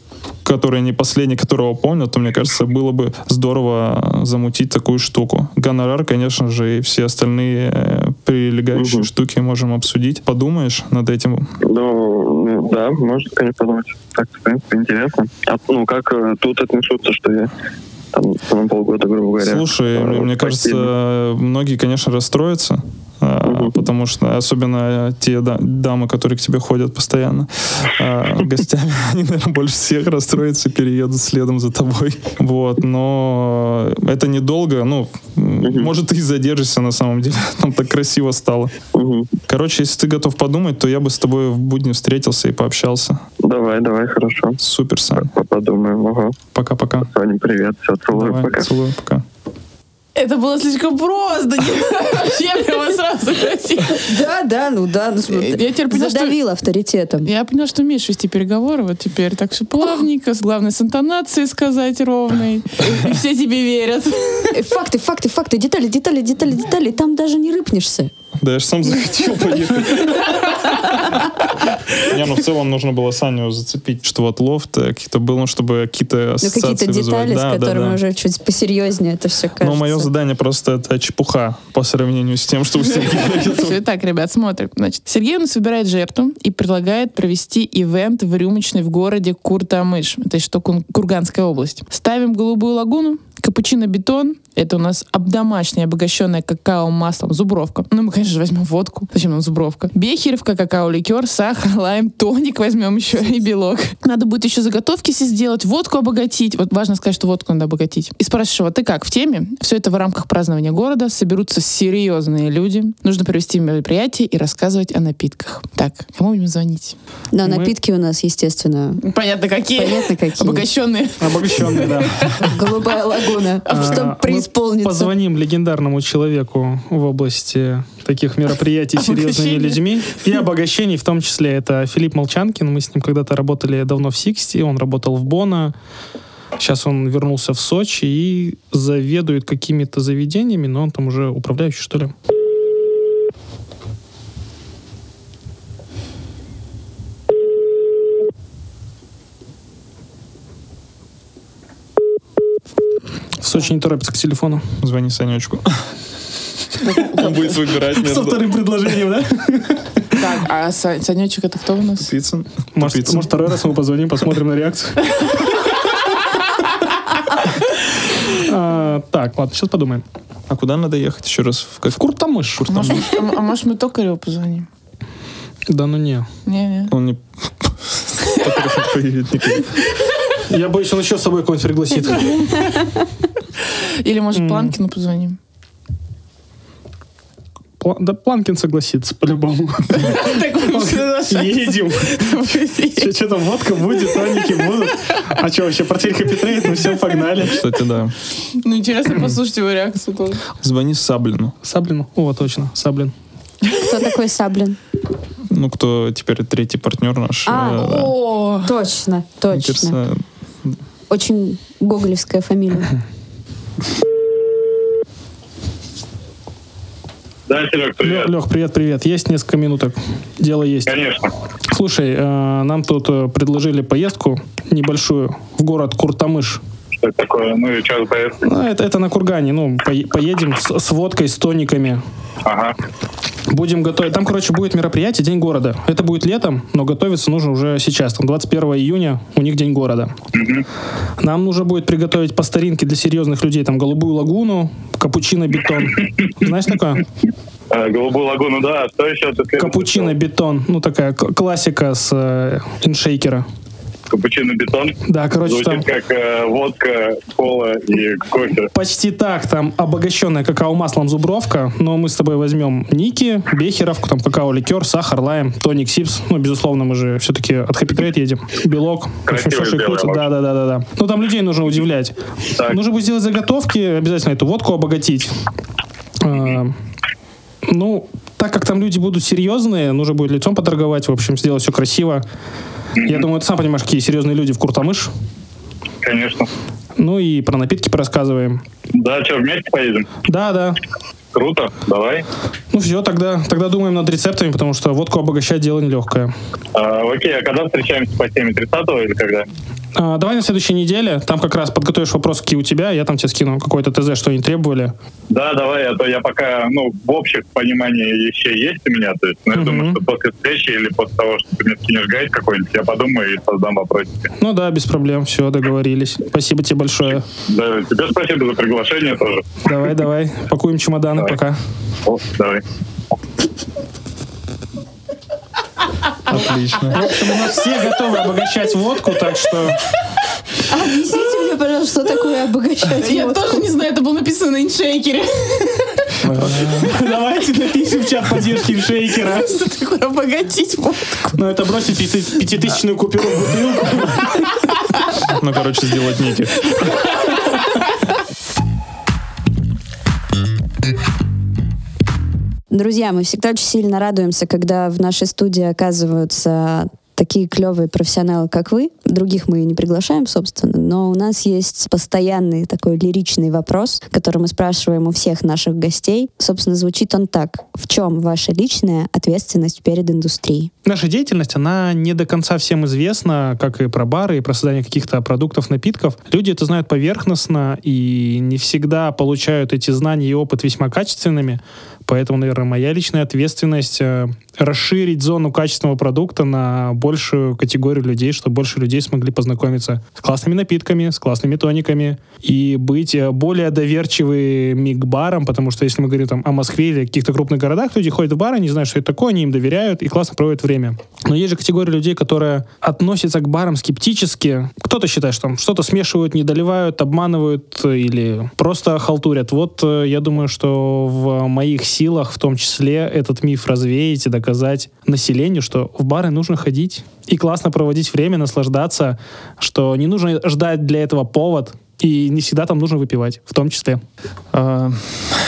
Speaker 1: который не последний, которого помню, то, мне кажется, было бы здорово замутить такую штуку. Гонорар, конечно же, и все остальные э, прилегающие
Speaker 7: Мгм.
Speaker 1: штуки можем обсудить. Подумаешь над этим?
Speaker 7: Ну, да, можно, конечно, подумать. Так, в принципе, интересно. А, ну, как э, тут отнесутся, что я там полгода, грубо говоря.
Speaker 1: Слушай,
Speaker 7: э,
Speaker 1: мне,
Speaker 7: почти-
Speaker 1: кажется, многие, конечно, расстроятся,
Speaker 7: Мгм.
Speaker 1: потому что особенно те да- дамы, которые к тебе ходят постоянно а, гостями, <laughs> они, наверное, больше всех расстроятся и переедут следом за тобой. <laughs> Вот, но это недолго, ну, может, ты и задержишься на самом деле, <laughs> там так красиво стало. Короче, если ты готов подумать, то я бы с тобой в будни встретился и пообщался.
Speaker 7: Давай, давай, хорошо.
Speaker 1: Супер, Сань.
Speaker 7: По- Подумаем. Ага.
Speaker 1: Пока-пока.
Speaker 7: Соня, привет. Все, целую,
Speaker 1: Давай,
Speaker 7: пока.
Speaker 1: целую, пока.
Speaker 4: Это было слишком просто. Вообще прямо сразу.
Speaker 2: Да, да, ну да. ну.
Speaker 4: Я теперь поняла, что-
Speaker 2: Задавил авторитетом.
Speaker 4: Я поняла, что умеешь вести переговоры вот теперь. Так все плавненько, с главной с интонацией сказать ровной. И все тебе верят.
Speaker 2: Э, Факты, факты, факты, детали, детали, детали, детали. Там даже не рыпнешься.
Speaker 1: Да я же сам захотел поехать. Не, ну в целом нужно было Саню зацепить, что вот лофт э, какие-то был, ну, чтобы какие-то
Speaker 2: Ну,
Speaker 1: ассоциации
Speaker 2: какие-то детали.
Speaker 1: Да,
Speaker 2: с которыми
Speaker 1: да.
Speaker 2: уже чуть посерьезнее это все кажется.
Speaker 1: Но мое задание просто это чепуха по сравнению с тем, что у Сергея. <laughs>
Speaker 4: Все так, ребят, смотрим. Значит, Сергей у нас выбирает жертву и предлагает провести ивент в рюмочной в городе Куртамыш. Это что, Кун- Курганская область. Ставим голубую лагуну, капучино-бетон. Это у нас обдомашняя, обогащенная какао маслом зубровка. Ну, мы, конечно же, возьмем водку. Зачем нам зубровка? Бехеревка, какао-ликер, сахар, <laughs> лайм, тоник возьмем еще и белок. Надо будет еще заготовки себе сделать, водку обогатить. Вот важно сказать, что водку надо обогатить. И спрашиваешь его, ты как, в теме? Все это в рамках празднования города. Соберутся серьезные люди. Нужно провести мероприятие и рассказывать о напитках. Так, кому будем звонить?
Speaker 2: Да,
Speaker 3: Мы-
Speaker 2: напитки у нас, естественно,
Speaker 4: Понятно, какие.
Speaker 2: понятно какие.
Speaker 4: Обогащенные.
Speaker 3: Обогащенный, да.
Speaker 2: Голубая лагуна.
Speaker 3: А,
Speaker 2: Чтобы
Speaker 3: мы
Speaker 2: преисполниться.
Speaker 3: Позвоним легендарному человеку в области таких мероприятий с серьезными людьми и обогащений, в том числе это Филипп Молчанкин. Мы с ним когда-то работали давно в Sixty, он работал в Бона. Сейчас он вернулся в Сочи и заведует какими-то заведениями, но он там уже управляющий, что ли. Сочи не торопится к телефону.
Speaker 1: Звони Санечку. <laughs> Он будет выбирать
Speaker 3: Со
Speaker 1: между
Speaker 3: вторым предложением, да?
Speaker 4: Так, а Са- Санечек это кто у нас?
Speaker 1: Тупицын.
Speaker 3: Может, может, второй раз мы позвоним, посмотрим на реакцию. <laughs> А, Так, ладно, сейчас подумаем.
Speaker 1: А куда надо ехать еще раз? В как-
Speaker 3: В Куртамыш.
Speaker 4: А может, а- а может мы Токареву позвоним?
Speaker 3: Да ну не.
Speaker 4: Не-не.
Speaker 1: Он не... <laughs> Токарев не поедет никуда.
Speaker 3: Я боюсь, он еще с собой кого-нибудь пригласит.
Speaker 4: Или, может. Планкину позвоним?
Speaker 3: Да Планкин согласится, по-любому. Едем. Что там, водка будет, тоники будут. А что, вообще портфель Капитреет, мы все погнали.
Speaker 1: Кстати, да.
Speaker 4: Ну, интересно послушать его реакцию тоже.
Speaker 1: Звони Саблину.
Speaker 3: Саблину? О, точно, Саблин.
Speaker 2: Кто такой Саблин?
Speaker 1: Ну, кто теперь третий партнер наш.
Speaker 2: А,
Speaker 1: э.
Speaker 4: О,
Speaker 2: Точно, точно. Очень гоголевская фамилия.
Speaker 7: Да, Серег, привет.
Speaker 3: Лех, привет, привет. Есть несколько минуток. Дело есть.
Speaker 7: Конечно.
Speaker 3: Слушай, э, нам тут э, предложили поездку небольшую в город Куртамыш.
Speaker 7: Что это такое? Ну и что за?
Speaker 3: Ну, это, это на Кургане. Ну, пое- поедем с, с водкой, с тониками.
Speaker 7: Ага.
Speaker 3: Будем готовить. Там, короче, будет мероприятие День города. Это будет летом, но готовиться нужно уже сейчас. Там 21 июня у них День города. Нам нужно будет приготовить по старинке для серьезных людей там голубую лагуну, капучино бетон. Знаешь такое?
Speaker 7: Э, Голубую лагуну, да. Что еще ты следующий
Speaker 3: Капучино
Speaker 7: сказал?
Speaker 3: бетон. Ну, такая классика с э, иншейкера.
Speaker 7: Капучино бетон.
Speaker 3: Да, короче, там
Speaker 7: Звучит как э, водка, кола и кофе.
Speaker 3: почти так. Там обогащенная какао-маслом зубровка, но мы с тобой возьмем Ники, Бехеровку, там какао-ликер, сахар, лайм, тоник, сипс. Ну, безусловно, мы же все-таки от Happy Trade едем. Белок. Общем,
Speaker 7: в
Speaker 3: Да, да, да, да, да. Ну, там людей нужно удивлять.
Speaker 7: Так.
Speaker 3: Нужно будет сделать заготовки, обязательно эту водку обогатить. А, Ну, так как там люди будут серьезные, нужно будет лицом поторговать, в общем, сделать все красиво. Я думаю, ты сам понимаешь, какие серьезные люди в Куртамыш.
Speaker 7: Конечно.
Speaker 3: Ну и про напитки порассказываем.
Speaker 7: Да, что, вместе поедем?
Speaker 3: Да, да.
Speaker 7: Круто, давай.
Speaker 3: Ну все, тогда, тогда думаем над рецептами, потому что водку обогащать дело нелегкое.
Speaker 7: А, окей, а когда встречаемся по теме? 30 или когда?
Speaker 3: А, давай на следующей неделе, там как раз подготовишь вопрос, какие у тебя, я там тебе скину какой-то ТЗ, что они требовали.
Speaker 6: Да, давай, а то я пока, ну, в общих понимании вещей есть у меня, то есть, ну, я
Speaker 3: Мгм.
Speaker 6: думаю, что после встречи или после того, что ты мне скинешь гайд какой-нибудь, я подумаю и создам вопросики.
Speaker 3: Ну да, без проблем, все, договорились. Спасибо тебе большое.
Speaker 6: Да, тебе спасибо за приглашение тоже.
Speaker 3: Давай, давай, пакуем чемоданы
Speaker 6: Давай.
Speaker 3: пока.
Speaker 6: О, давай.
Speaker 1: Отлично.
Speaker 3: В общем, у нас все готовы обогащать водку, так что...
Speaker 2: Объясните мне, пожалуйста, что такое обогащать
Speaker 4: Я
Speaker 2: водку?
Speaker 4: тоже не знаю, это было написано на иншейкере.
Speaker 3: Давайте напишем в чат поддержки шейкера.
Speaker 4: Что такое обогатить водку?
Speaker 3: Ну, это бросить пяти- пятитысячную купюру в бутылку.
Speaker 1: Ну, короче, сделать ники.
Speaker 2: Друзья, мы всегда очень сильно радуемся, когда в нашей студии оказываются такие клевые профессионалы, как вы. Других мы не приглашаем, собственно, но у нас есть постоянный такой лиричный вопрос, который мы спрашиваем у всех наших гостей. Собственно, звучит он так. В чем ваша личная ответственность перед индустрией?
Speaker 3: Наша деятельность, она не до конца всем известна, как и про бары, и про создание каких-то продуктов, напитков. Люди это знают поверхностно и не всегда получают эти знания и опыт весьма качественными. Поэтому, наверное, моя личная ответственность э, расширить зону качественного продукта на большую категорию людей, чтобы больше людей смогли познакомиться с классными напитками, с классными тониками и быть э, более доверчивыми к барам, потому что если мы говорим там о Москве или каких-то крупных городах, люди ходят в бары, не знают, что это такое, они им доверяют и классно проводят время. Но есть же категория людей, которые относятся к барам скептически. Кто-то считает, что там что-то смешивают, не доливают, обманывают или просто халтурят. Вот э, я думаю, что в моих силах в том числе этот миф развеять и доказать населению, что в бары нужно ходить. И классно проводить время, наслаждаться, что не нужно ждать для этого повод, и не всегда там нужно выпивать, в том числе.
Speaker 1: А,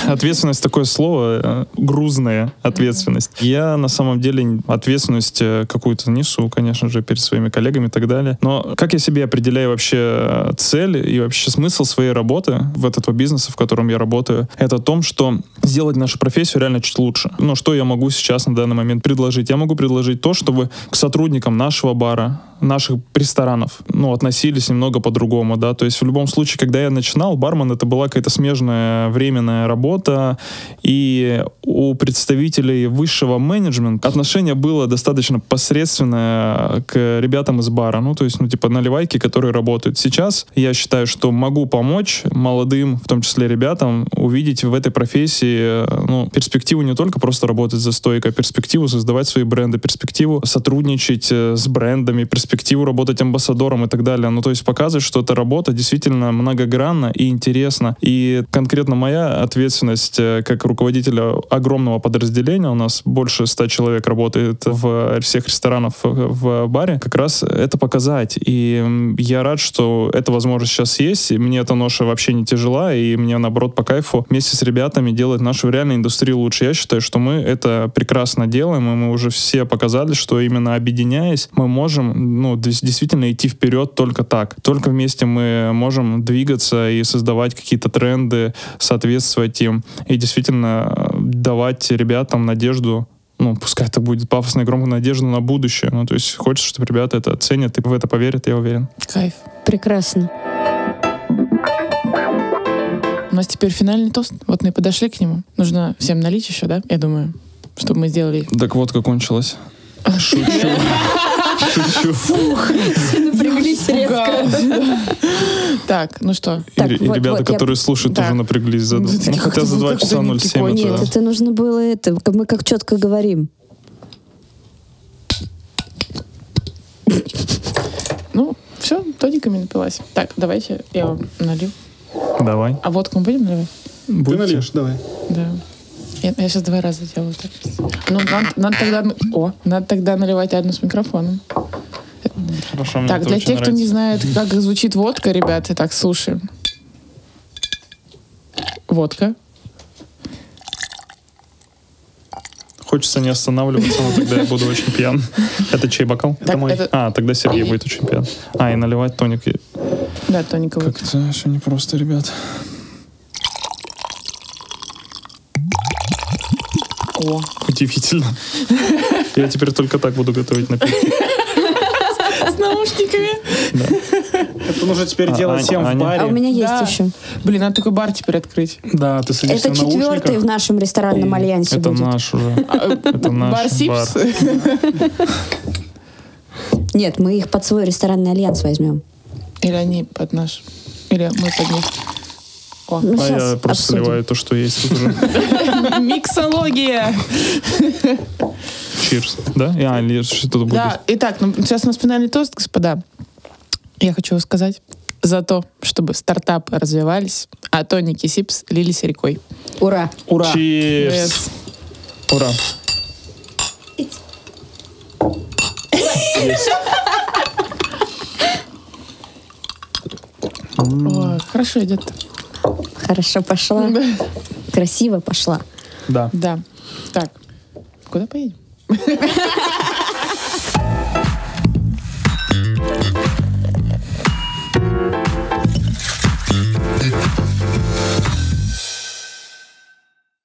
Speaker 1: Ответственность такое слово, э, грузная ответственность. Я на самом деле ответственность э, какую-то несу, конечно же, перед своими коллегами и так далее. Но как я себе определяю вообще э, цель и вообще смысл своей работы в этого бизнеса, в котором я работаю, это в том, что сделать нашу профессию реально чуть лучше. Ну, что я могу сейчас на данный момент предложить? Я могу предложить то, чтобы к сотрудникам нашего бара, наших ресторанов, ну, относились немного по-другому, да, то есть в любом случае, когда я начинал, бармен это была какая-то смежная временная работа, и у представителей высшего менеджмента отношение было достаточно посредственное к ребятам из бара, ну, то есть, ну, типа наливайки, которые работают. Сейчас я считаю, что могу помочь молодым, в том числе ребятам, увидеть в этой профессии, ну, перспективу не только просто работать за стойкой, а перспективу создавать свои бренды, перспективу сотрудничать э, с брендами, перспективу работать амбассадором и так далее. Ну, то есть показывать, что эта работа действительно многогранна и интересна. И конкретно моя ответственность э, как руководителя огромного подразделения, у нас больше ста человек работает в всех ресторанах в, баре, как раз это показать. И я рад, что эта возможность сейчас есть, и мне эта ноша вообще не тяжела, и мне, наоборот, по кайфу вместе с ребятами делать нашу реальную индустрию лучше. Я считаю, что мы это прекрасно делаем, и мы уже все показали, что именно объединяясь, мы можем ну, действительно идти вперед только так. Только вместе мы можем двигаться и создавать какие-то тренды, соответствовать им, и действительно э, давать ребятам надежду ну, пускай это будет пафосно и громко, надежду на будущее. Ну, то есть хочется, чтобы ребята это оценят и в это поверят, я уверен.
Speaker 4: Кайф.
Speaker 2: Прекрасно.
Speaker 4: У нас теперь финальный тост. Вот мы подошли к нему. Нужно всем налить еще, да? Я думаю, чтобы мы сделали...
Speaker 1: Так вот, как кончилось. Шучу. <laughs> Шучу.
Speaker 2: Напряглись резко.
Speaker 4: Так, ну что?
Speaker 1: И,
Speaker 2: Так,
Speaker 1: и
Speaker 2: вот,
Speaker 1: ребята,
Speaker 2: вот, я-
Speaker 1: которые слушают, тоже напряглись. За,
Speaker 4: Ну,
Speaker 1: ну,
Speaker 4: такие,
Speaker 1: хотя за
Speaker 4: это
Speaker 1: 2
Speaker 4: звук,
Speaker 1: часа
Speaker 4: когда
Speaker 1: 07
Speaker 4: никакой
Speaker 1: это...
Speaker 2: Нет, это нужно было это, мы как четко говорим.
Speaker 4: Ну, все, тониками напилась. Так, давайте я вам налью.
Speaker 1: Давай.
Speaker 4: А водку мы будем наливать?
Speaker 1: Будете?
Speaker 3: давай.
Speaker 4: Да. Я, сейчас два раза делаю так. Ну, надо, надо тогда... О, надо тогда наливать одну с микрофоном.
Speaker 1: Хорошо, мне
Speaker 4: Так,
Speaker 1: это
Speaker 4: для
Speaker 1: очень
Speaker 4: тех, кто не
Speaker 1: нравится.
Speaker 4: знает, как звучит водка, ребята, так, слушаем. Водка.
Speaker 1: Хочется не останавливаться, но тогда я буду очень пьян. Это чей бокал?
Speaker 4: Так, это-
Speaker 1: А, тогда Сергей будет очень пьян. А, и наливать тоник.
Speaker 4: Да, тониковый.
Speaker 1: Как это все непросто, ребят.
Speaker 4: О.
Speaker 1: Удивительно. <laughs> Я теперь только так буду готовить напитки.
Speaker 4: наушниками.
Speaker 3: Это нужно теперь
Speaker 1: А,
Speaker 3: делать всем в баре.
Speaker 2: А у меня есть еще.
Speaker 4: Блин, надо такой бар теперь открыть.
Speaker 3: Да, ты садишься
Speaker 2: Это четвертый в нашем ресторанном альянсе
Speaker 1: Это наш уже.
Speaker 4: А,
Speaker 1: Это наш
Speaker 4: Бар Sips. <laughs>
Speaker 2: Нет, мы их под свой ресторанный альянс возьмем.
Speaker 4: Или они под наш. Или мы под них. О,
Speaker 2: Ну,
Speaker 1: А я просто
Speaker 2: обсудим.
Speaker 1: сливаю то, что есть. <laughs>
Speaker 4: Миксология.
Speaker 1: Cheers. Да? А, или что-то будет?
Speaker 4: Да, итак, ну, сейчас у нас финальный тост, господа. Я хочу сказать за то, чтобы стартапы развивались, а тоники Sips лились рекой.
Speaker 2: Ура!
Speaker 3: Ура!
Speaker 1: Cheers.
Speaker 4: Yes.
Speaker 1: Ура.
Speaker 4: Хорошо идет.
Speaker 2: Хорошо пошла. Красиво пошла.
Speaker 3: Да.
Speaker 4: Да. Так, куда поедем? <laughs>